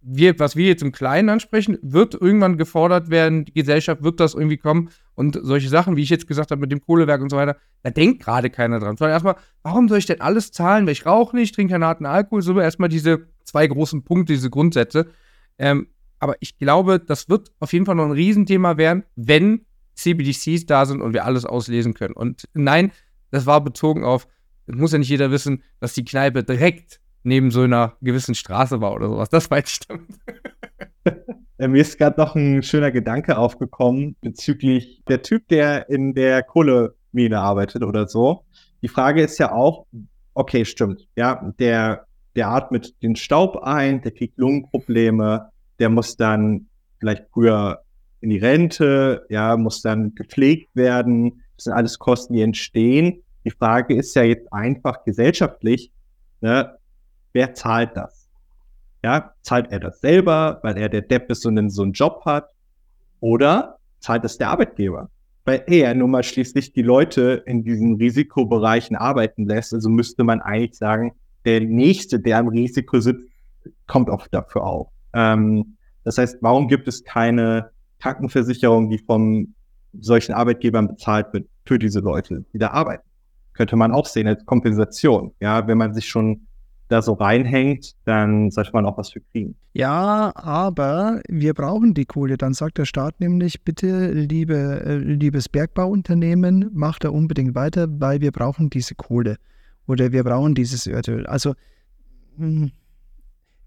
wir, was wir jetzt im Kleinen ansprechen, wird irgendwann gefordert werden, die Gesellschaft wird das irgendwie kommen und solche Sachen, wie ich jetzt gesagt habe, mit dem Kohlewerk und so weiter, da denkt gerade keiner dran. Sondern erstmal, warum soll ich denn alles zahlen, weil ich rauche nicht, trinke keinen harten Alkohol, so erstmal diese zwei großen Punkte, diese Grundsätze. Ähm, aber ich glaube, das wird auf jeden Fall noch ein Riesenthema werden, wenn CBDCs da sind und wir alles auslesen können. Und nein, das war bezogen auf, das muss ja nicht jeder wissen, dass die Kneipe direkt neben so einer gewissen Straße war oder sowas. Das weiß ich damit. Mir ist gerade noch ein schöner Gedanke aufgekommen bezüglich der Typ, der in der Kohlemine arbeitet oder so. Die Frage ist ja auch, okay, stimmt, ja, der, der atmet den Staub ein, der kriegt Lungenprobleme, der muss dann vielleicht früher in die Rente, ja, muss dann gepflegt werden. Sind alles Kosten, die entstehen. Die Frage ist ja jetzt einfach gesellschaftlich, ne, wer zahlt das? Ja, zahlt er das selber, weil er der Depp ist und so einen Job hat? Oder zahlt es der Arbeitgeber? Weil er nun mal schließlich die Leute in diesen Risikobereichen arbeiten lässt. Also müsste man eigentlich sagen, der Nächste, der am Risiko sitzt, kommt auch dafür auf. Ähm, das heißt, warum gibt es keine Krankenversicherung, die von solchen Arbeitgebern bezahlt wird für diese Leute, die da arbeiten? könnte man auch sehen als Kompensation. Ja, wenn man sich schon da so reinhängt, dann sollte man auch was für kriegen. Ja, aber wir brauchen die Kohle. Dann sagt der Staat nämlich, bitte, liebe, äh, liebes Bergbauunternehmen, macht da unbedingt weiter, weil wir brauchen diese Kohle. Oder wir brauchen dieses Erdöl. Also hm,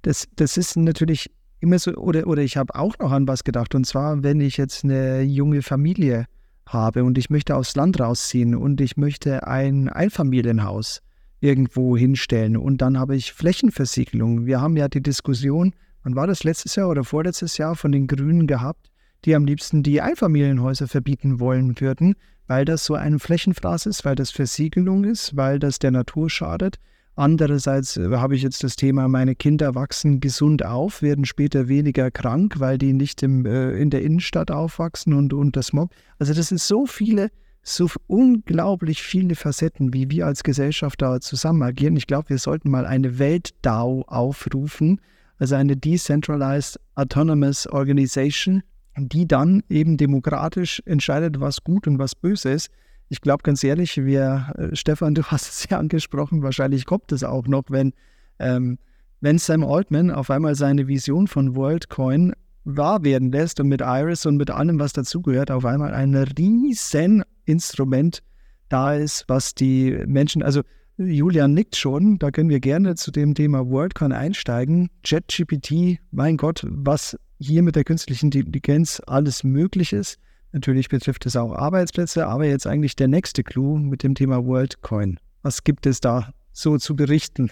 das, das ist natürlich immer so, oder, oder ich habe auch noch an was gedacht. Und zwar, wenn ich jetzt eine junge Familie habe und ich möchte aufs Land rausziehen und ich möchte ein Einfamilienhaus irgendwo hinstellen und dann habe ich Flächenversiegelung. Wir haben ja die Diskussion, wann war das letztes Jahr oder vorletztes Jahr von den Grünen gehabt, die am liebsten die Einfamilienhäuser verbieten wollen würden, weil das so ein Flächenfraß ist, weil das Versiegelung ist, weil das der Natur schadet. Andererseits äh, habe ich jetzt das Thema, meine Kinder wachsen gesund auf, werden später weniger krank, weil die nicht im, äh, in der Innenstadt aufwachsen und unter Smog. Also das sind so viele, so unglaublich viele Facetten, wie wir als Gesellschaft da zusammen agieren. Ich glaube, wir sollten mal eine Welt-DAO aufrufen, also eine Decentralized Autonomous Organization, die dann eben demokratisch entscheidet, was gut und was böse ist ich glaube ganz ehrlich, wir, äh, Stefan, du hast es ja angesprochen, wahrscheinlich kommt es auch noch, wenn, ähm, wenn Sam Altman auf einmal seine Vision von WorldCoin wahr werden lässt und mit Iris und mit allem, was dazugehört, auf einmal ein riesen Instrument da ist, was die Menschen, also Julian nickt schon, da können wir gerne zu dem Thema WorldCon einsteigen. ChatGPT, mein Gott, was hier mit der künstlichen Intelligenz alles möglich ist. Natürlich betrifft es auch Arbeitsplätze, aber jetzt eigentlich der nächste Clou mit dem Thema WorldCoin. Was gibt es da so zu berichten?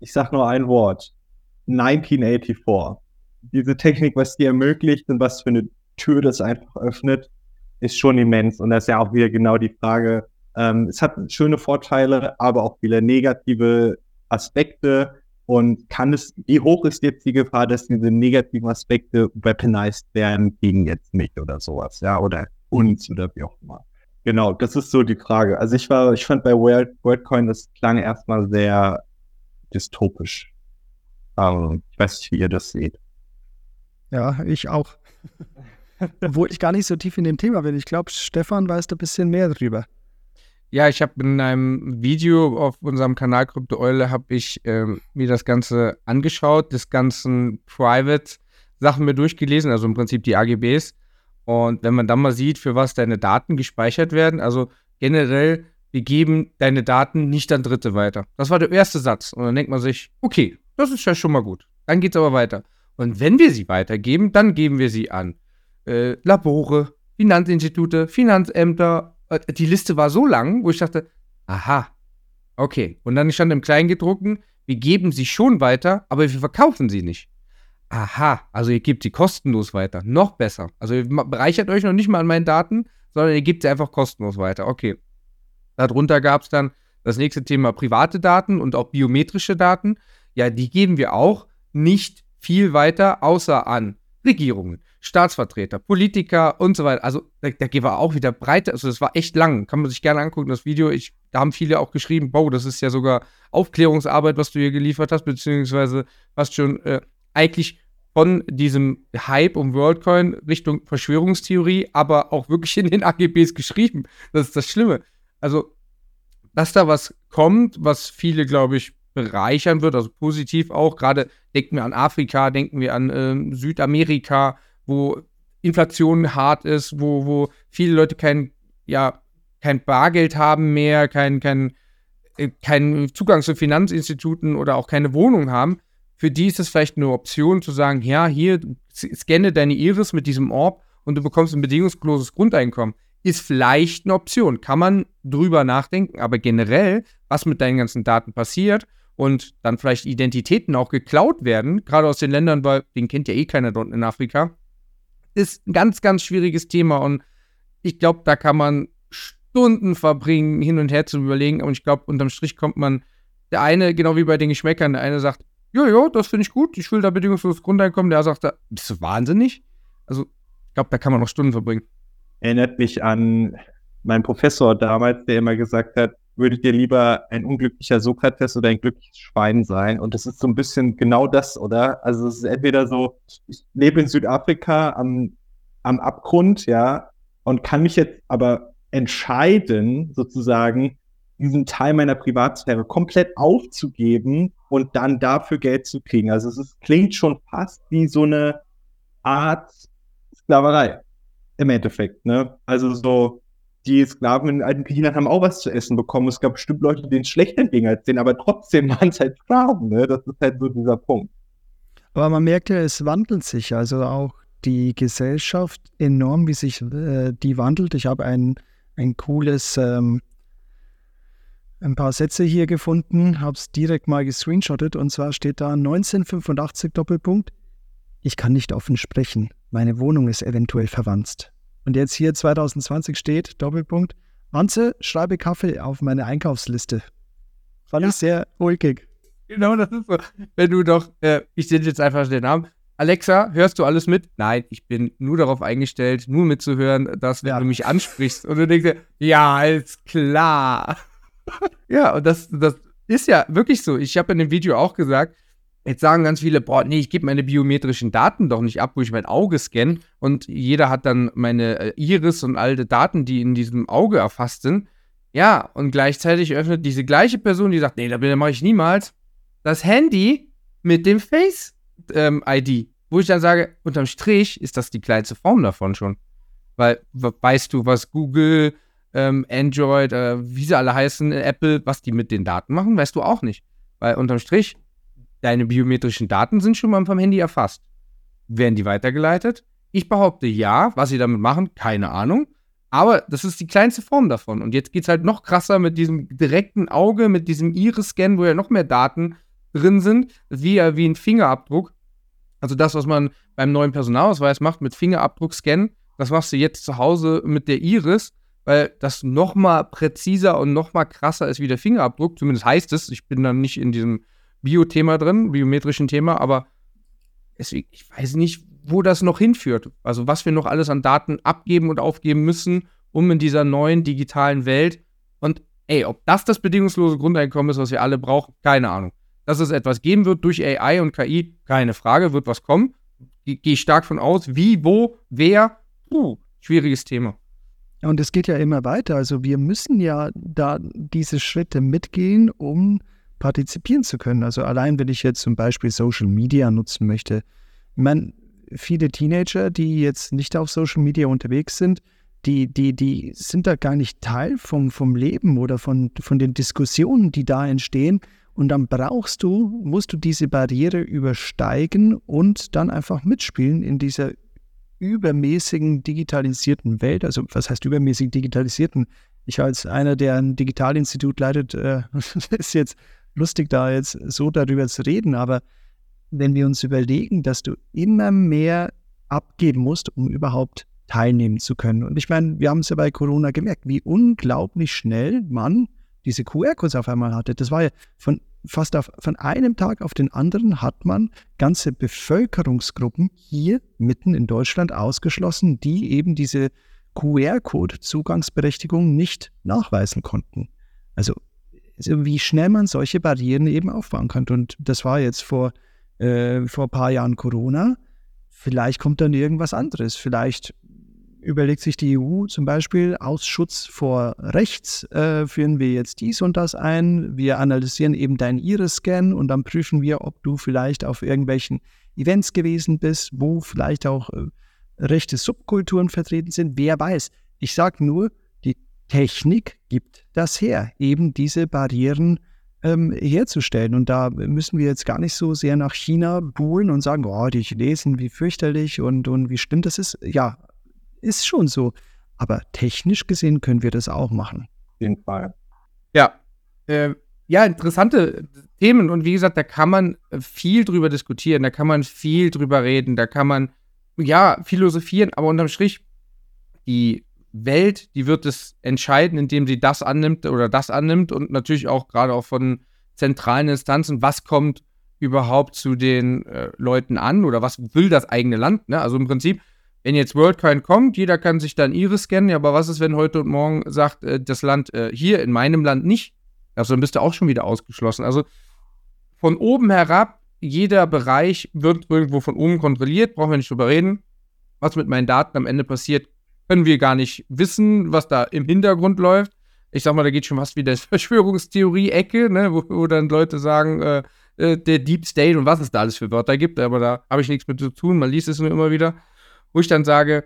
Ich sage nur ein Wort. 1984. Diese Technik, was die ermöglicht und was für eine Tür das einfach öffnet, ist schon immens. Und das ist ja auch wieder genau die Frage, ähm, es hat schöne Vorteile, aber auch viele negative Aspekte. Und kann es, wie hoch ist jetzt die Gefahr, dass diese negativen Aspekte weaponized werden gegen jetzt mich oder sowas, ja, oder uns oder wie auch immer. Genau, das ist so die Frage. Also ich war, ich fand bei World, WorldCoin, das klang erstmal sehr dystopisch. Ähm, ich weiß nicht, wie ihr das seht. Ja, ich auch. Obwohl ich gar nicht so tief in dem Thema bin. Ich glaube, Stefan weiß da ein bisschen mehr drüber. Ja, ich habe in einem Video auf unserem Kanal Krypto Eule habe ich ähm, mir das Ganze angeschaut, das ganzen Private Sachen mir durchgelesen, also im Prinzip die AGBs. Und wenn man dann mal sieht, für was deine Daten gespeichert werden, also generell, wir geben deine Daten nicht an Dritte weiter. Das war der erste Satz. Und dann denkt man sich, okay, das ist ja schon mal gut. Dann geht es aber weiter. Und wenn wir sie weitergeben, dann geben wir sie an äh, Labore, Finanzinstitute, Finanzämter, die Liste war so lang, wo ich dachte, aha, okay. Und dann stand im Kleingedruckten, wir geben sie schon weiter, aber wir verkaufen sie nicht. Aha, also ihr gebt sie kostenlos weiter. Noch besser. Also ihr bereichert euch noch nicht mal an meinen Daten, sondern ihr gebt sie einfach kostenlos weiter. Okay. Darunter gab es dann das nächste Thema private Daten und auch biometrische Daten. Ja, die geben wir auch nicht viel weiter, außer an Regierungen, Staatsvertreter, Politiker und so weiter. Also da, da war auch wieder breiter, also das war echt lang. Kann man sich gerne angucken, das Video. Ich, da haben viele auch geschrieben, wow, das ist ja sogar Aufklärungsarbeit, was du hier geliefert hast, beziehungsweise was schon äh, eigentlich von diesem Hype um WorldCoin Richtung Verschwörungstheorie, aber auch wirklich in den AGBs geschrieben. Das ist das Schlimme. Also, dass da was kommt, was viele, glaube ich, bereichern wird, also positiv auch. Gerade denken wir an Afrika, denken wir an äh, Südamerika, wo Inflation hart ist, wo, wo viele Leute kein, ja, kein Bargeld haben mehr, kein, kein, äh, keinen Zugang zu Finanzinstituten oder auch keine Wohnung haben. Für die ist es vielleicht eine Option zu sagen, ja, hier, scanne deine Iris mit diesem Orb und du bekommst ein bedingungsloses Grundeinkommen. Ist vielleicht eine Option, kann man drüber nachdenken, aber generell, was mit deinen ganzen Daten passiert und dann vielleicht Identitäten auch geklaut werden, gerade aus den Ländern, weil den kennt ja eh keiner dort in Afrika, ist ein ganz, ganz schwieriges Thema und ich glaube, da kann man Stunden verbringen, hin und her zu überlegen und ich glaube, unterm Strich kommt man, der eine, genau wie bei den Geschmäckern, der eine sagt, ja, ja, das finde ich gut, ich will da bedingungslos Grundeinkommen, der sagt, bist du wahnsinnig? Also, ich glaube, da kann man noch Stunden verbringen. Erinnert mich an meinen Professor damals, der immer gesagt hat, würdet ihr lieber ein unglücklicher Sokrates oder ein glückliches Schwein sein? Und das ist so ein bisschen genau das, oder? Also es ist entweder so, ich lebe in Südafrika am, am Abgrund, ja, und kann mich jetzt aber entscheiden, sozusagen, diesen Teil meiner Privatsphäre komplett aufzugeben und dann dafür Geld zu kriegen. Also es ist, klingt schon fast wie so eine Art Sklaverei im Endeffekt. Ne? Also so, die Sklaven in alten Griechenland haben auch was zu essen bekommen. Es gab bestimmt Leute, denen es schlechter ging als denen, aber trotzdem waren es halt Sklaven. Ne? Das ist halt so dieser Punkt. Aber man merkt ja, es wandelt sich. Also auch die Gesellschaft enorm, wie sich äh, die wandelt. Ich habe ein, ein cooles, ähm, ein paar Sätze hier gefunden, habe es direkt mal gescreenshottet und zwar steht da 1985 Doppelpunkt. Ich kann nicht offen sprechen. Meine Wohnung ist eventuell verwandt. Und jetzt hier 2020 steht, Doppelpunkt, Wanze, schreibe Kaffee auf meine Einkaufsliste. Fand ja. ich sehr ulkig. Genau, das ist so. Wenn du doch, äh, ich sehe jetzt einfach den Namen. Alexa, hörst du alles mit? Nein, ich bin nur darauf eingestellt, nur mitzuhören, dass wenn ja. du mich ansprichst und du denkst, ja, ist klar. ja, und das, das ist ja wirklich so. Ich habe in dem Video auch gesagt, Jetzt sagen ganz viele, boah, nee, ich gebe meine biometrischen Daten doch nicht ab, wo ich mein Auge scanne und jeder hat dann meine äh, Iris und alte Daten, die in diesem Auge erfasst sind. Ja, und gleichzeitig öffnet diese gleiche Person, die sagt, nee, das mache ich niemals, das Handy mit dem Face-ID, ähm, wo ich dann sage, unterm Strich ist das die kleinste Form davon schon. Weil weißt du, was Google, äh, ähm, Android, äh, wie sie alle heißen, Apple, was die mit den Daten machen, weißt du auch nicht. Weil unterm Strich, deine biometrischen Daten sind schon mal vom Handy erfasst. Werden die weitergeleitet? Ich behaupte ja. Was sie damit machen, keine Ahnung. Aber das ist die kleinste Form davon. Und jetzt geht es halt noch krasser mit diesem direkten Auge, mit diesem Iris-Scan, wo ja noch mehr Daten drin sind, wie, wie ein Fingerabdruck. Also das, was man beim neuen Personalausweis macht mit Fingerabdruck-Scan, das machst du jetzt zu Hause mit der Iris, weil das noch mal präziser und noch mal krasser ist wie der Fingerabdruck. Zumindest heißt es. Ich bin dann nicht in diesem Bio-Thema drin, biometrischen Thema, aber deswegen, ich weiß nicht, wo das noch hinführt. Also was wir noch alles an Daten abgeben und aufgeben müssen, um in dieser neuen digitalen Welt. Und ey, ob das das bedingungslose Grundeinkommen ist, was wir alle brauchen, keine Ahnung. Dass es etwas geben wird durch AI und KI, keine Frage, wird was kommen. Gehe ich stark von aus. Wie, wo, wer? Puh, schwieriges Thema. Und es geht ja immer weiter. Also wir müssen ja da diese Schritte mitgehen, um partizipieren zu können. Also allein, wenn ich jetzt zum Beispiel Social Media nutzen möchte. Ich meine, viele Teenager, die jetzt nicht auf Social Media unterwegs sind, die, die, die sind da gar nicht Teil vom, vom Leben oder von, von den Diskussionen, die da entstehen. Und dann brauchst du, musst du diese Barriere übersteigen und dann einfach mitspielen in dieser übermäßigen digitalisierten Welt. Also was heißt übermäßig digitalisierten? Ich als einer, der ein Digitalinstitut leitet, äh, ist jetzt lustig, da jetzt so darüber zu reden. Aber wenn wir uns überlegen, dass du immer mehr abgeben musst, um überhaupt teilnehmen zu können. Und ich meine, wir haben es ja bei Corona gemerkt, wie unglaublich schnell man diese QR-Codes auf einmal hatte. Das war ja von fast auf, von einem Tag auf den anderen hat man ganze Bevölkerungsgruppen hier mitten in Deutschland ausgeschlossen, die eben diese QR-Code-Zugangsberechtigung nicht nachweisen konnten. Also, wie schnell man solche Barrieren eben aufbauen kann. Und das war jetzt vor, äh, vor ein paar Jahren Corona. Vielleicht kommt dann irgendwas anderes. Vielleicht überlegt sich die EU zum Beispiel, aus Schutz vor Rechts äh, führen wir jetzt dies und das ein. Wir analysieren eben deinen Iris-Scan und dann prüfen wir, ob du vielleicht auf irgendwelchen Events gewesen bist, wo vielleicht auch äh, rechte Subkulturen vertreten sind. Wer weiß. Ich sage nur, Technik gibt das her, eben diese Barrieren ähm, herzustellen. Und da müssen wir jetzt gar nicht so sehr nach China buhlen und sagen, oh, die Chinesen, wie fürchterlich und, und wie stimmt das ist. Ja, ist schon so. Aber technisch gesehen können wir das auch machen. Auf jeden Fall. Ja. Äh, ja, interessante Themen. Und wie gesagt, da kann man viel drüber diskutieren, da kann man viel drüber reden, da kann man, ja, philosophieren, aber unterm Strich, die Welt, die wird es entscheiden, indem sie das annimmt oder das annimmt und natürlich auch gerade auch von zentralen Instanzen, was kommt überhaupt zu den äh, Leuten an oder was will das eigene Land. Ne? Also im Prinzip, wenn jetzt WorldCoin kommt, jeder kann sich dann Iris scannen, aber was ist, wenn heute und morgen sagt, äh, das Land äh, hier in meinem Land nicht? Also dann bist du auch schon wieder ausgeschlossen. Also von oben herab, jeder Bereich wird irgendwo von oben kontrolliert, brauchen wir nicht drüber reden. Was mit meinen Daten am Ende passiert, können wir gar nicht wissen, was da im Hintergrund läuft. Ich sag mal, da geht schon fast wieder Verschwörungstheorie-Ecke, ne, wo, wo, dann Leute sagen, äh, äh, der Deep State und was es da alles für Wörter gibt, aber da habe ich nichts mit zu tun, man liest es nur immer wieder wo ich dann sage,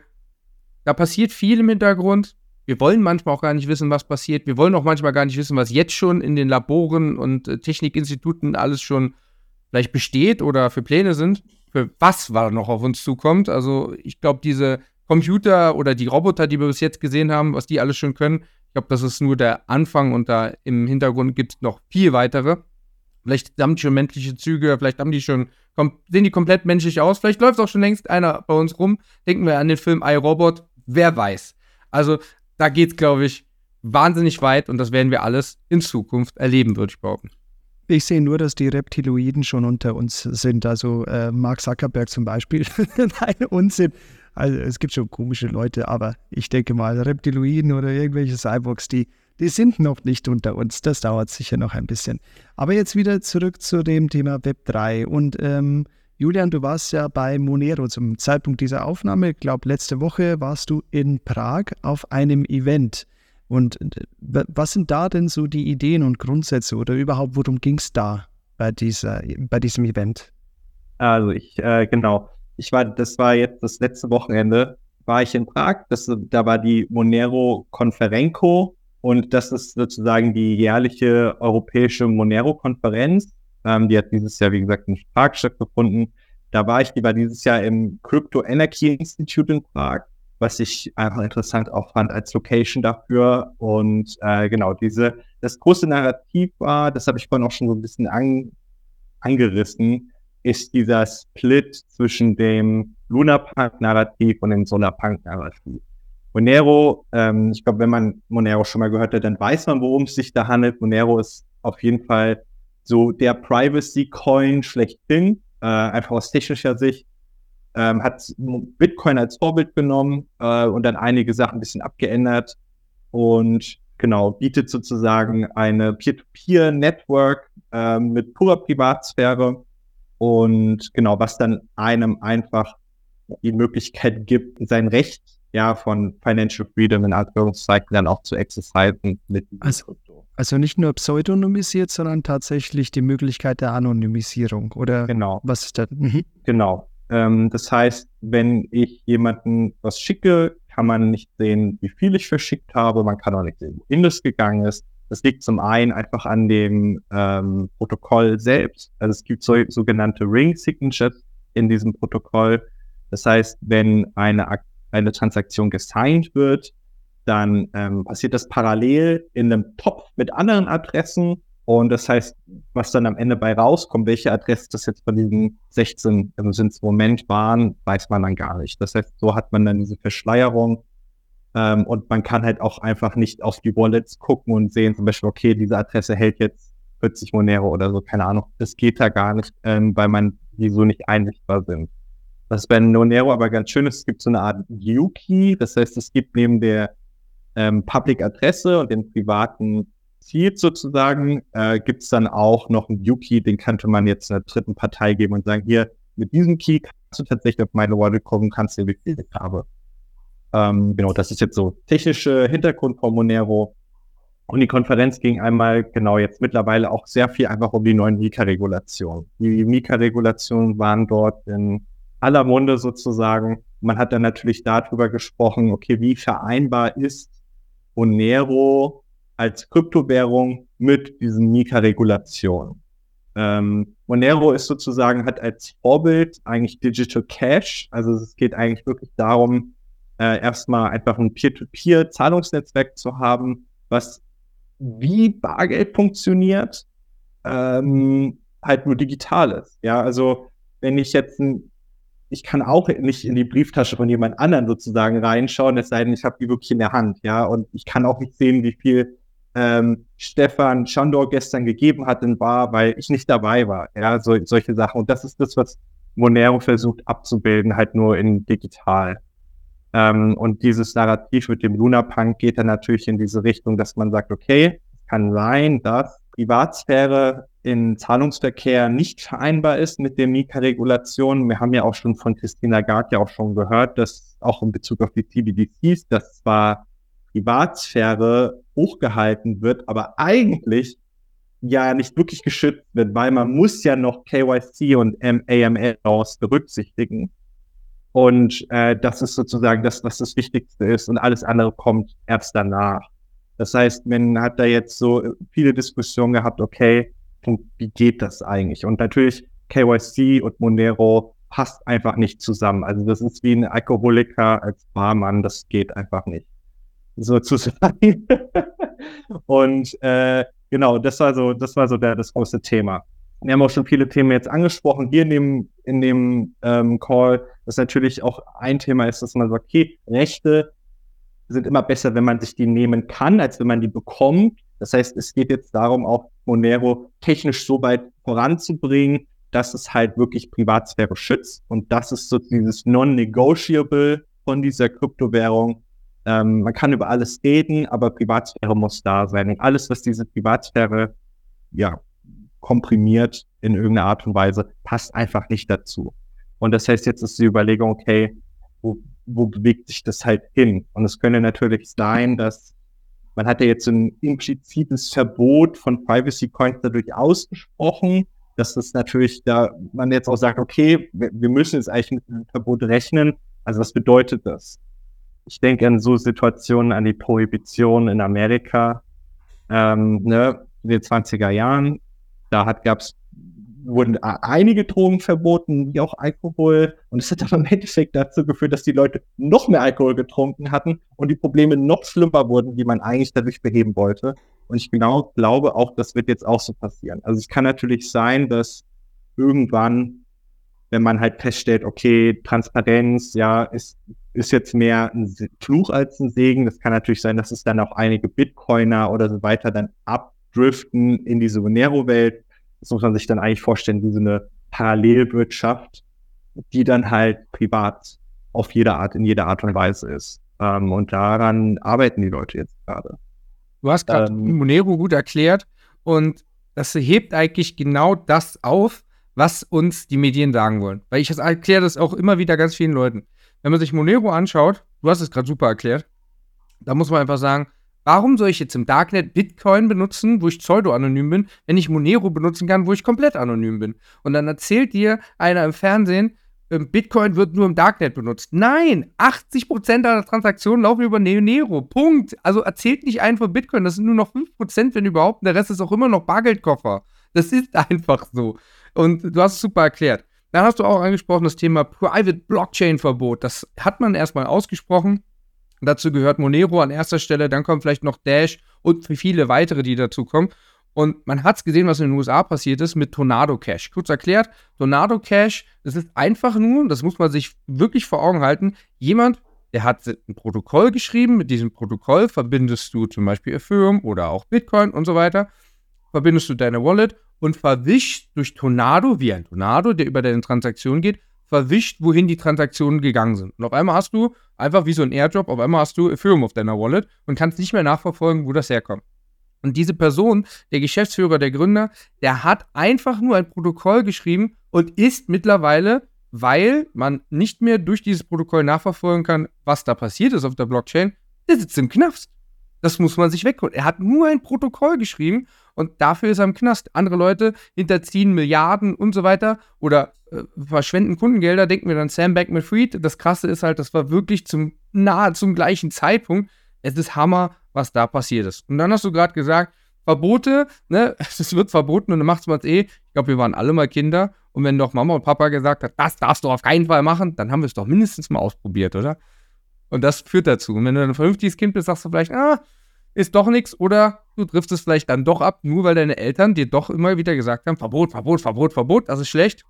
da passiert viel im Hintergrund. Wir wollen manchmal auch gar nicht wissen, was passiert. Wir wollen auch manchmal gar nicht wissen, was jetzt schon in den Laboren und äh, Technikinstituten alles schon vielleicht besteht oder für Pläne sind, für was war noch auf uns zukommt. Also ich glaube, diese Computer oder die Roboter, die wir bis jetzt gesehen haben, was die alles schon können, ich glaube, das ist nur der Anfang und da im Hintergrund gibt es noch viel weitere. Vielleicht haben die schon menschliche Züge, vielleicht haben die schon sehen die komplett menschlich aus. Vielleicht läuft auch schon längst einer bei uns rum. Denken wir an den Film iRobot. Wer weiß. Also da geht es, glaube ich, wahnsinnig weit und das werden wir alles in Zukunft erleben, würde ich behaupten. Ich sehe nur, dass die Reptiloiden schon unter uns sind. Also äh, Mark Zuckerberg zum Beispiel. Nein, Unsinn. Also es gibt schon komische Leute, aber ich denke mal, Reptiloiden oder irgendwelche Cyborgs, die die sind noch nicht unter uns. Das dauert sicher noch ein bisschen. Aber jetzt wieder zurück zu dem Thema Web 3. Und ähm, Julian, du warst ja bei Monero zum Zeitpunkt dieser Aufnahme. Ich glaube, letzte Woche warst du in Prag auf einem Event. Und äh, was sind da denn so die Ideen und Grundsätze oder überhaupt, worum ging es da bei, dieser, bei diesem Event? Also ich, äh, genau. Ich war, das war jetzt das letzte Wochenende war ich in Prag. Das, da war die Monero Conferenco und das ist sozusagen die jährliche europäische Monero-Konferenz. Ähm, die hat dieses Jahr, wie gesagt, in Prag stattgefunden. Da war ich, die war dieses Jahr im Crypto Energy Institute in Prag, was ich einfach interessant auch fand als Location dafür. Und äh, genau, diese, das große Narrativ war, das habe ich vorhin auch schon so ein bisschen an, angerissen, ist dieser Split zwischen dem Lunarpunk-Narrativ und dem Solarpunk-Narrativ. Monero, ähm, ich glaube, wenn man Monero schon mal gehört hat, dann weiß man, worum es sich da handelt. Monero ist auf jeden Fall so der Privacy-Coin schlechthin, äh, einfach aus technischer Sicht. Ähm, hat Bitcoin als Vorbild genommen äh, und dann einige Sachen ein bisschen abgeändert und genau, bietet sozusagen eine Peer-to-Peer-Network äh, mit purer Privatsphäre und genau, was dann einem einfach die Möglichkeit gibt, sein Recht ja von Financial Freedom in Anführungszeichen dann auch zu exercisen mit also, Krypto. Also nicht nur pseudonymisiert, sondern tatsächlich die Möglichkeit der Anonymisierung oder genau. was ist das? Mhm. Genau. Ähm, das heißt, wenn ich jemanden was schicke, kann man nicht sehen, wie viel ich verschickt habe. Man kann auch nicht sehen, wohin das gegangen ist. Das liegt zum einen einfach an dem ähm, Protokoll selbst. Also es gibt so, sogenannte Ring Signatures in diesem Protokoll. Das heißt, wenn eine, eine Transaktion gesigned wird, dann ähm, passiert das parallel in einem Topf mit anderen Adressen. Und das heißt, was dann am Ende bei rauskommt, welche Adresse das jetzt von diesen 16 im Moment waren, weiß man dann gar nicht. Das heißt, so hat man dann diese Verschleierung ähm, und man kann halt auch einfach nicht auf die Wallets gucken und sehen, zum Beispiel, okay, diese Adresse hält jetzt 40 Monero oder so, keine Ahnung. Das geht da gar nicht, ähm, weil man die so nicht einsichtbar sind. Was bei Monero aber ganz schön ist, es gibt so eine Art U-Key, das heißt, es gibt neben der ähm, Public-Adresse und den privaten Seed sozusagen, äh, gibt es dann auch noch einen U-Key, den könnte man jetzt einer dritten Partei geben und sagen, hier, mit diesem Key kannst du tatsächlich auf meine Wallet kommen, kannst dir wie viel ich habe. Ähm, genau, das ist jetzt so technische Hintergrund von Monero. Und die Konferenz ging einmal genau jetzt mittlerweile auch sehr viel einfach um die neuen Mika-Regulationen. Die Mika-Regulationen waren dort in aller Munde sozusagen. Man hat dann natürlich darüber gesprochen, okay, wie vereinbar ist Monero als Kryptowährung mit diesen Mika-Regulationen. Ähm, Monero ist sozusagen, hat als Vorbild eigentlich Digital Cash. Also es geht eigentlich wirklich darum, äh, erstmal einfach ein Peer-to-Peer-Zahlungsnetzwerk zu haben, was wie Bargeld funktioniert, ähm, halt nur digital ist. Ja, also wenn ich jetzt ein, ich kann auch nicht in die Brieftasche von jemand anderen sozusagen reinschauen, es sei denn, ich habe die wirklich in der Hand, ja, und ich kann auch nicht sehen, wie viel ähm, Stefan Chandor gestern gegeben hat in Bar, weil ich nicht dabei war, ja, so, solche Sachen. Und das ist das, was Monero versucht abzubilden, halt nur in digital. Ähm, und dieses Narrativ mit dem Lunapunk geht dann natürlich in diese Richtung, dass man sagt, okay, es kann sein, dass Privatsphäre in Zahlungsverkehr nicht vereinbar ist mit der Mika-Regulation. Wir haben ja auch schon von Christina Gard ja auch schon gehört, dass auch in Bezug auf die CBDCs, dass zwar Privatsphäre hochgehalten wird, aber eigentlich ja nicht wirklich geschützt wird, weil man muss ja noch KYC und AML aus berücksichtigen. Und äh, das ist sozusagen das, was das Wichtigste ist. Und alles andere kommt erst danach. Das heißt, man hat da jetzt so viele Diskussionen gehabt, okay, wie geht das eigentlich? Und natürlich KYC und Monero passt einfach nicht zusammen. Also das ist wie ein Alkoholiker als Barmann, das geht einfach nicht. Sozusagen. und äh, genau, das war so, das war so der, das große Thema wir haben auch schon viele Themen jetzt angesprochen hier in dem, in dem ähm, Call, dass natürlich auch ein Thema ist, dass man sagt, okay, Rechte sind immer besser, wenn man sich die nehmen kann, als wenn man die bekommt. Das heißt, es geht jetzt darum, auch Monero technisch so weit voranzubringen, dass es halt wirklich Privatsphäre schützt. Und das ist so dieses Non-Negotiable von dieser Kryptowährung. Ähm, man kann über alles reden, aber Privatsphäre muss da sein. Und alles, was diese Privatsphäre ja, komprimiert in irgendeiner Art und Weise, passt einfach nicht dazu. Und das heißt, jetzt ist die Überlegung, okay, wo, wo bewegt sich das halt hin? Und es könnte natürlich sein, dass man hat ja jetzt ein implizites Verbot von Privacy Coins dadurch ausgesprochen, dass das natürlich da man jetzt auch sagt, okay, wir, müssen jetzt eigentlich mit einem Verbot rechnen. Also was bedeutet das? ich denke an so Situationen, an die Prohibition in Amerika, ähm, ne, in den 20er Jahren. Da hat, gab's, wurden einige Drogen verboten, wie auch Alkohol. Und es hat aber im Endeffekt dazu geführt, dass die Leute noch mehr Alkohol getrunken hatten und die Probleme noch schlimmer wurden, die man eigentlich dadurch beheben wollte. Und ich genau glaube auch, das wird jetzt auch so passieren. Also es kann natürlich sein, dass irgendwann, wenn man halt feststellt, okay, Transparenz, ja, ist, ist jetzt mehr ein Fluch als ein Segen. Das kann natürlich sein, dass es dann auch einige Bitcoiner oder so weiter dann abdriften in diese Monero-Welt. Das muss man sich dann eigentlich vorstellen, wie so eine Parallelwirtschaft, die dann halt privat auf jede Art, in jeder Art und Weise ist. Ähm, und daran arbeiten die Leute jetzt gerade. Du hast gerade ähm, Monero gut erklärt und das hebt eigentlich genau das auf, was uns die Medien sagen wollen. Weil ich erkläre das auch immer wieder ganz vielen Leuten. Wenn man sich Monero anschaut, du hast es gerade super erklärt, da muss man einfach sagen, warum soll ich jetzt im Darknet Bitcoin benutzen, wo ich pseudo-anonym bin, wenn ich Monero benutzen kann, wo ich komplett anonym bin? Und dann erzählt dir einer im Fernsehen, ähm, Bitcoin wird nur im Darknet benutzt. Nein, 80% aller Transaktionen laufen über Monero. Punkt. Also erzählt nicht einen von Bitcoin, das sind nur noch 5%, wenn überhaupt. Der Rest ist auch immer noch Bargeldkoffer. Das ist einfach so. Und du hast es super erklärt. Dann hast du auch angesprochen das Thema Private Blockchain Verbot. Das hat man erstmal ausgesprochen. Dazu gehört Monero an erster Stelle, dann kommt vielleicht noch Dash und viele weitere, die dazu kommen. Und man hat es gesehen, was in den USA passiert ist mit Tornado Cash. Kurz erklärt, Tornado Cash, das ist einfach nur, das muss man sich wirklich vor Augen halten, jemand, der hat ein Protokoll geschrieben, mit diesem Protokoll verbindest du zum Beispiel Ethereum oder auch Bitcoin und so weiter, verbindest du deine Wallet und verwischt durch Tornado, wie ein Tornado, der über deine Transaktion geht, verwischt, wohin die Transaktionen gegangen sind. Und auf einmal hast du, einfach wie so ein Airdrop, auf einmal hast du Ethereum auf deiner Wallet und kannst nicht mehr nachverfolgen, wo das herkommt. Und diese Person, der Geschäftsführer, der Gründer, der hat einfach nur ein Protokoll geschrieben und ist mittlerweile, weil man nicht mehr durch dieses Protokoll nachverfolgen kann, was da passiert ist auf der Blockchain, der sitzt im Knast. Das muss man sich wegholen. Er hat nur ein Protokoll geschrieben und dafür ist er im Knast. Andere Leute hinterziehen Milliarden und so weiter oder äh, verschwenden Kundengelder, denken wir dann Sam Bankman-Fried. Das Krasse ist halt, das war wirklich zum nahe zum gleichen Zeitpunkt. Es ist Hammer, was da passiert ist. Und dann hast du gerade gesagt, Verbote, ne, es wird verboten und dann macht man es eh. Ich glaube, wir waren alle mal Kinder und wenn doch Mama und Papa gesagt hat, das darfst du auf keinen Fall machen, dann haben wir es doch mindestens mal ausprobiert, oder? Und das führt dazu. Und wenn du ein vernünftiges Kind bist, sagst du vielleicht, ah, ist doch nichts oder du triffst es vielleicht dann doch ab, nur weil deine Eltern dir doch immer wieder gesagt haben, Verbot, Verbot, Verbot, Verbot, das ist schlecht.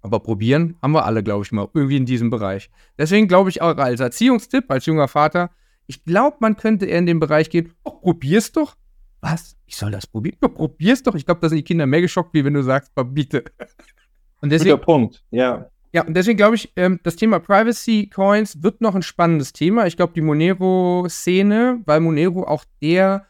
Aber probieren haben wir alle, glaube ich mal, irgendwie in diesem Bereich. Deswegen glaube ich auch als Erziehungstipp, als junger Vater, ich glaube, man könnte eher in den Bereich gehen, oh, probier's doch. Was? Ich soll das probieren? Ja, probier's doch. Ich glaube, da sind die Kinder mehr geschockt, wie wenn du sagst, verbiete. Und deswegen, Guter Punkt, ja. Ja, und deswegen glaube ich, ähm, das Thema Privacy Coins wird noch ein spannendes Thema. Ich glaube, die Monero-Szene, weil Monero auch der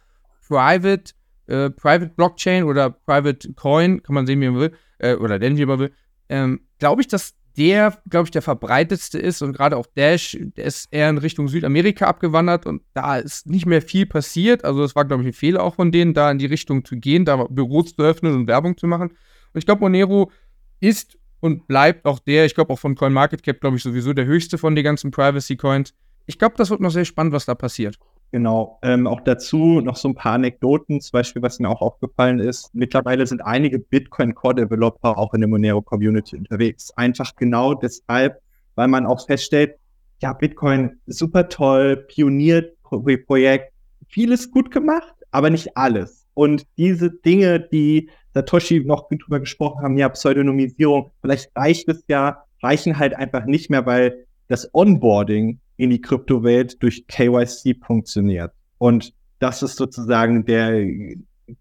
Private, äh, Private Blockchain oder Private Coin, kann man sehen, wie man will, äh, oder nennen, wie man will, ähm, glaube ich, dass der, glaube ich, der verbreitetste ist und gerade auch Dash, der ist eher in Richtung Südamerika abgewandert und da ist nicht mehr viel passiert. Also es war, glaube ich, ein Fehler auch von denen, da in die Richtung zu gehen, da Büros zu öffnen und Werbung zu machen. Und ich glaube, Monero ist und bleibt auch der, ich glaube auch von CoinMarketCap, glaube ich, sowieso der höchste von den ganzen Privacy-Coins. Ich glaube, das wird noch sehr spannend, was da passiert. Genau. Ähm, auch dazu noch so ein paar Anekdoten, zum Beispiel, was mir auch aufgefallen ist. Mittlerweile sind einige Bitcoin Core Developer auch in der Monero Community unterwegs. Einfach genau deshalb, weil man auch feststellt, ja, Bitcoin super toll, Pionierprojekt, vieles gut gemacht, aber nicht alles. Und diese Dinge, die Satoshi noch drüber gesprochen haben, ja, Pseudonymisierung, vielleicht reicht es ja, reichen halt einfach nicht mehr, weil das Onboarding in die Kryptowelt durch KYC funktioniert. Und das ist sozusagen der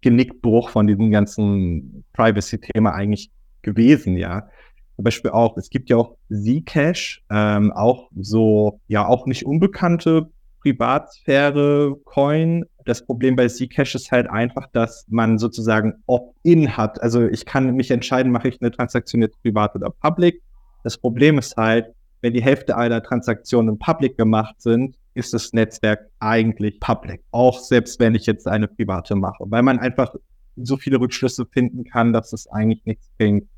Genickbruch von diesem ganzen Privacy-Thema eigentlich gewesen, ja. Zum Beispiel auch, es gibt ja auch Zcash, ähm, auch so, ja, auch nicht unbekannte Privatsphäre-Coin. Das Problem bei Zcash ist halt einfach, dass man sozusagen Opt-in hat. Also ich kann mich entscheiden, mache ich eine Transaktion jetzt privat oder public. Das Problem ist halt, wenn die Hälfte einer Transaktionen public gemacht sind, ist das Netzwerk eigentlich public. Auch selbst wenn ich jetzt eine private mache, weil man einfach so viele Rückschlüsse finden kann, dass es eigentlich nichts bringt.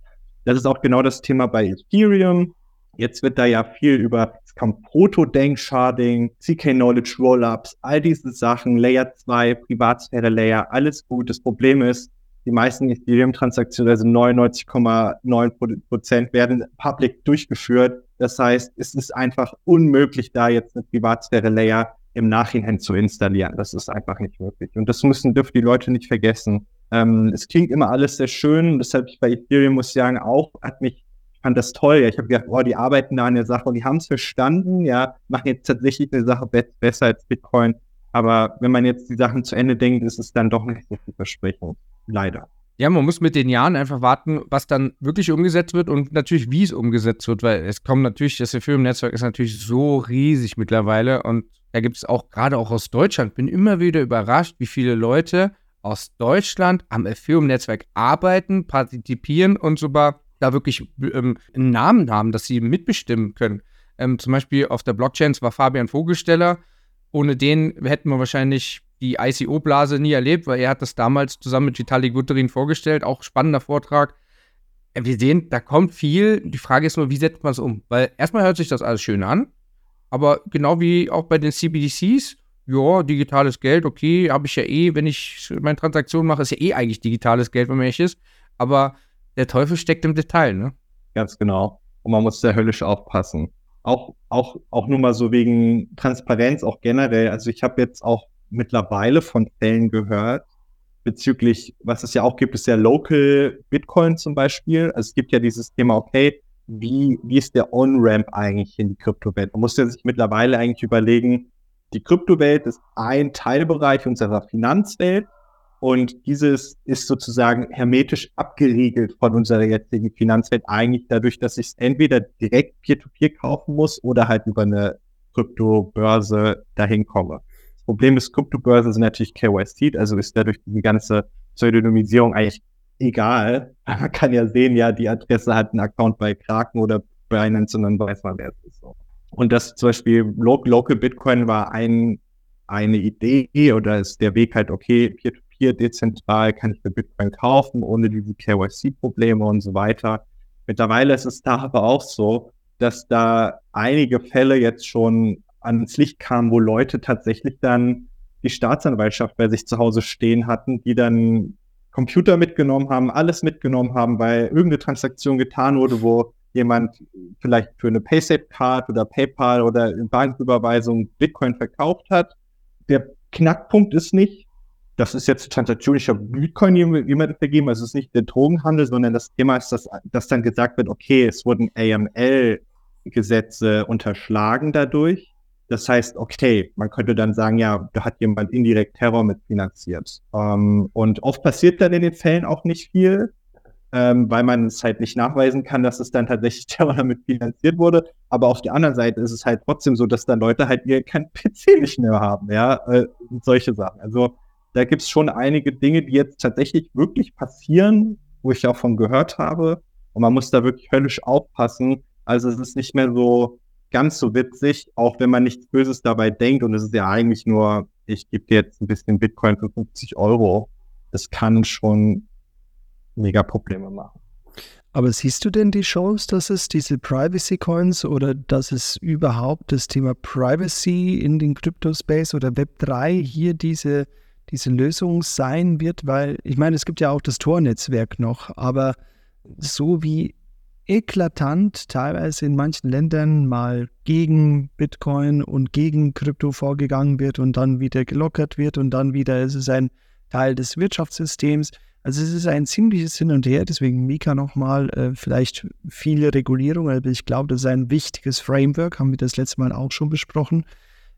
Das ist auch genau das Thema bei Ethereum. Jetzt wird da ja viel über, es kommt Proto-Dank-Sharding, CK-Knowledge Rollups, all diese Sachen, Layer 2, Privatsphäre-Layer, alles gut. Das Problem ist, die meisten Ethereum-Transaktionen, also 99,9 Prozent, werden public durchgeführt. Das heißt, es ist einfach unmöglich, da jetzt eine Privatsphäre-Layer im Nachhinein zu installieren. Das ist einfach nicht möglich. Und das müssen, dürfen die Leute nicht vergessen. Ähm, es klingt immer alles sehr schön. Deshalb bei Ethereum muss ich sagen, auch hat mich, ich fand das toll. Ja. Ich habe gedacht, oh, die arbeiten da an der Sache und die haben es verstanden. Ja, machen jetzt tatsächlich eine Sache be besser als Bitcoin. Aber wenn man jetzt die Sachen zu Ende denkt, ist es dann doch nicht so viel Versprechung. Leider. Ja, man muss mit den Jahren einfach warten, was dann wirklich umgesetzt wird und natürlich, wie es umgesetzt wird, weil es kommt natürlich, das Ethereum-Netzwerk ist natürlich so riesig mittlerweile und da gibt es auch gerade auch aus Deutschland, bin immer wieder überrascht, wie viele Leute aus Deutschland am Ethereum-Netzwerk arbeiten, partizipieren und sogar da wirklich ähm, einen Namen haben, dass sie mitbestimmen können. Ähm, zum Beispiel auf der Blockchain war Fabian Vogelsteller. Ohne den hätten wir wahrscheinlich die ICO-Blase nie erlebt, weil er hat das damals zusammen mit Vitalik Buterin vorgestellt. Auch spannender Vortrag. Äh, wir sehen, da kommt viel. Die Frage ist nur, wie setzt man es um? Weil erstmal hört sich das alles schön an, aber genau wie auch bei den CBDCs, ja, digitales Geld, okay, habe ich ja eh, wenn ich meine Transaktion mache, ist ja eh eigentlich digitales Geld, wenn man echt ist. Aber der Teufel steckt im Detail, ne? Ganz genau. Und man muss da höllisch aufpassen. Auch, auch, auch nur mal so wegen Transparenz, auch generell. Also ich habe jetzt auch mittlerweile von Fällen gehört, bezüglich, was es ja auch gibt, ist ja Local Bitcoin zum Beispiel. Also es gibt ja dieses Thema, okay, wie, wie ist der On-Ramp eigentlich in die Kryptowelt? Man muss ja sich mittlerweile eigentlich überlegen, die Kryptowelt ist ein Teilbereich unserer Finanzwelt und dieses ist sozusagen hermetisch abgeriegelt von unserer jetzigen Finanzwelt eigentlich dadurch, dass ich es entweder direkt peer-to-peer -peer kaufen muss oder halt über eine Kryptobörse dahin komme. Das Problem ist, Kryptobörse sind natürlich KYC, also ist dadurch die ganze Pseudonymisierung eigentlich egal. Man kann ja sehen, ja, die Adresse hat einen Account bei Kraken oder Binance und dann weiß man, wer es ist. Und das zum Beispiel Local Bitcoin war ein, eine Idee oder ist der Weg halt, okay, peer-to-peer, dezentral kann ich mir Bitcoin kaufen, ohne diese KYC-Probleme und so weiter. Mittlerweile ist es da aber auch so, dass da einige Fälle jetzt schon ans Licht kamen, wo Leute tatsächlich dann die Staatsanwaltschaft bei sich zu Hause stehen hatten, die dann Computer mitgenommen haben, alles mitgenommen haben, weil irgendeine Transaktion getan wurde, wo jemand vielleicht für eine PaySafe-Card oder PayPal oder Banküberweisung Bitcoin verkauft hat. Der Knackpunkt ist nicht, das ist jetzt Transaktion, ich habe Bitcoin jemandem vergeben, also es ist nicht der Drogenhandel, sondern das Thema ist, dass, dass dann gesagt wird, okay, es wurden AML-Gesetze unterschlagen dadurch. Das heißt, okay, man könnte dann sagen, ja, da hat jemand indirekt Terror mitfinanziert. Ähm, und oft passiert dann in den Fällen auch nicht viel ähm, weil man es halt nicht nachweisen kann, dass es dann tatsächlich Terror damit finanziert wurde. Aber auf der anderen Seite ist es halt trotzdem so, dass dann Leute halt ihr kein PC nicht mehr haben, ja, äh, solche Sachen. Also da gibt es schon einige Dinge, die jetzt tatsächlich wirklich passieren, wo ich auch von gehört habe. Und man muss da wirklich höllisch aufpassen. Also es ist nicht mehr so ganz so witzig, auch wenn man nichts Böses dabei denkt. Und es ist ja eigentlich nur, ich gebe dir jetzt ein bisschen Bitcoin für 50 Euro. Das kann schon mega Probleme machen. Aber siehst du denn die Chance, dass es diese Privacy Coins oder dass es überhaupt das Thema Privacy in den Crypto-Space oder Web3 hier diese, diese Lösung sein wird? Weil ich meine, es gibt ja auch das Tor-Netzwerk noch, aber so wie eklatant teilweise in manchen Ländern mal gegen Bitcoin und gegen Krypto vorgegangen wird und dann wieder gelockert wird und dann wieder ist es ein Teil des Wirtschaftssystems also es ist ein ziemliches Hin und Her, deswegen Mika nochmal, äh, vielleicht viele Regulierung, aber ich glaube, das ist ein wichtiges Framework, haben wir das letzte Mal auch schon besprochen.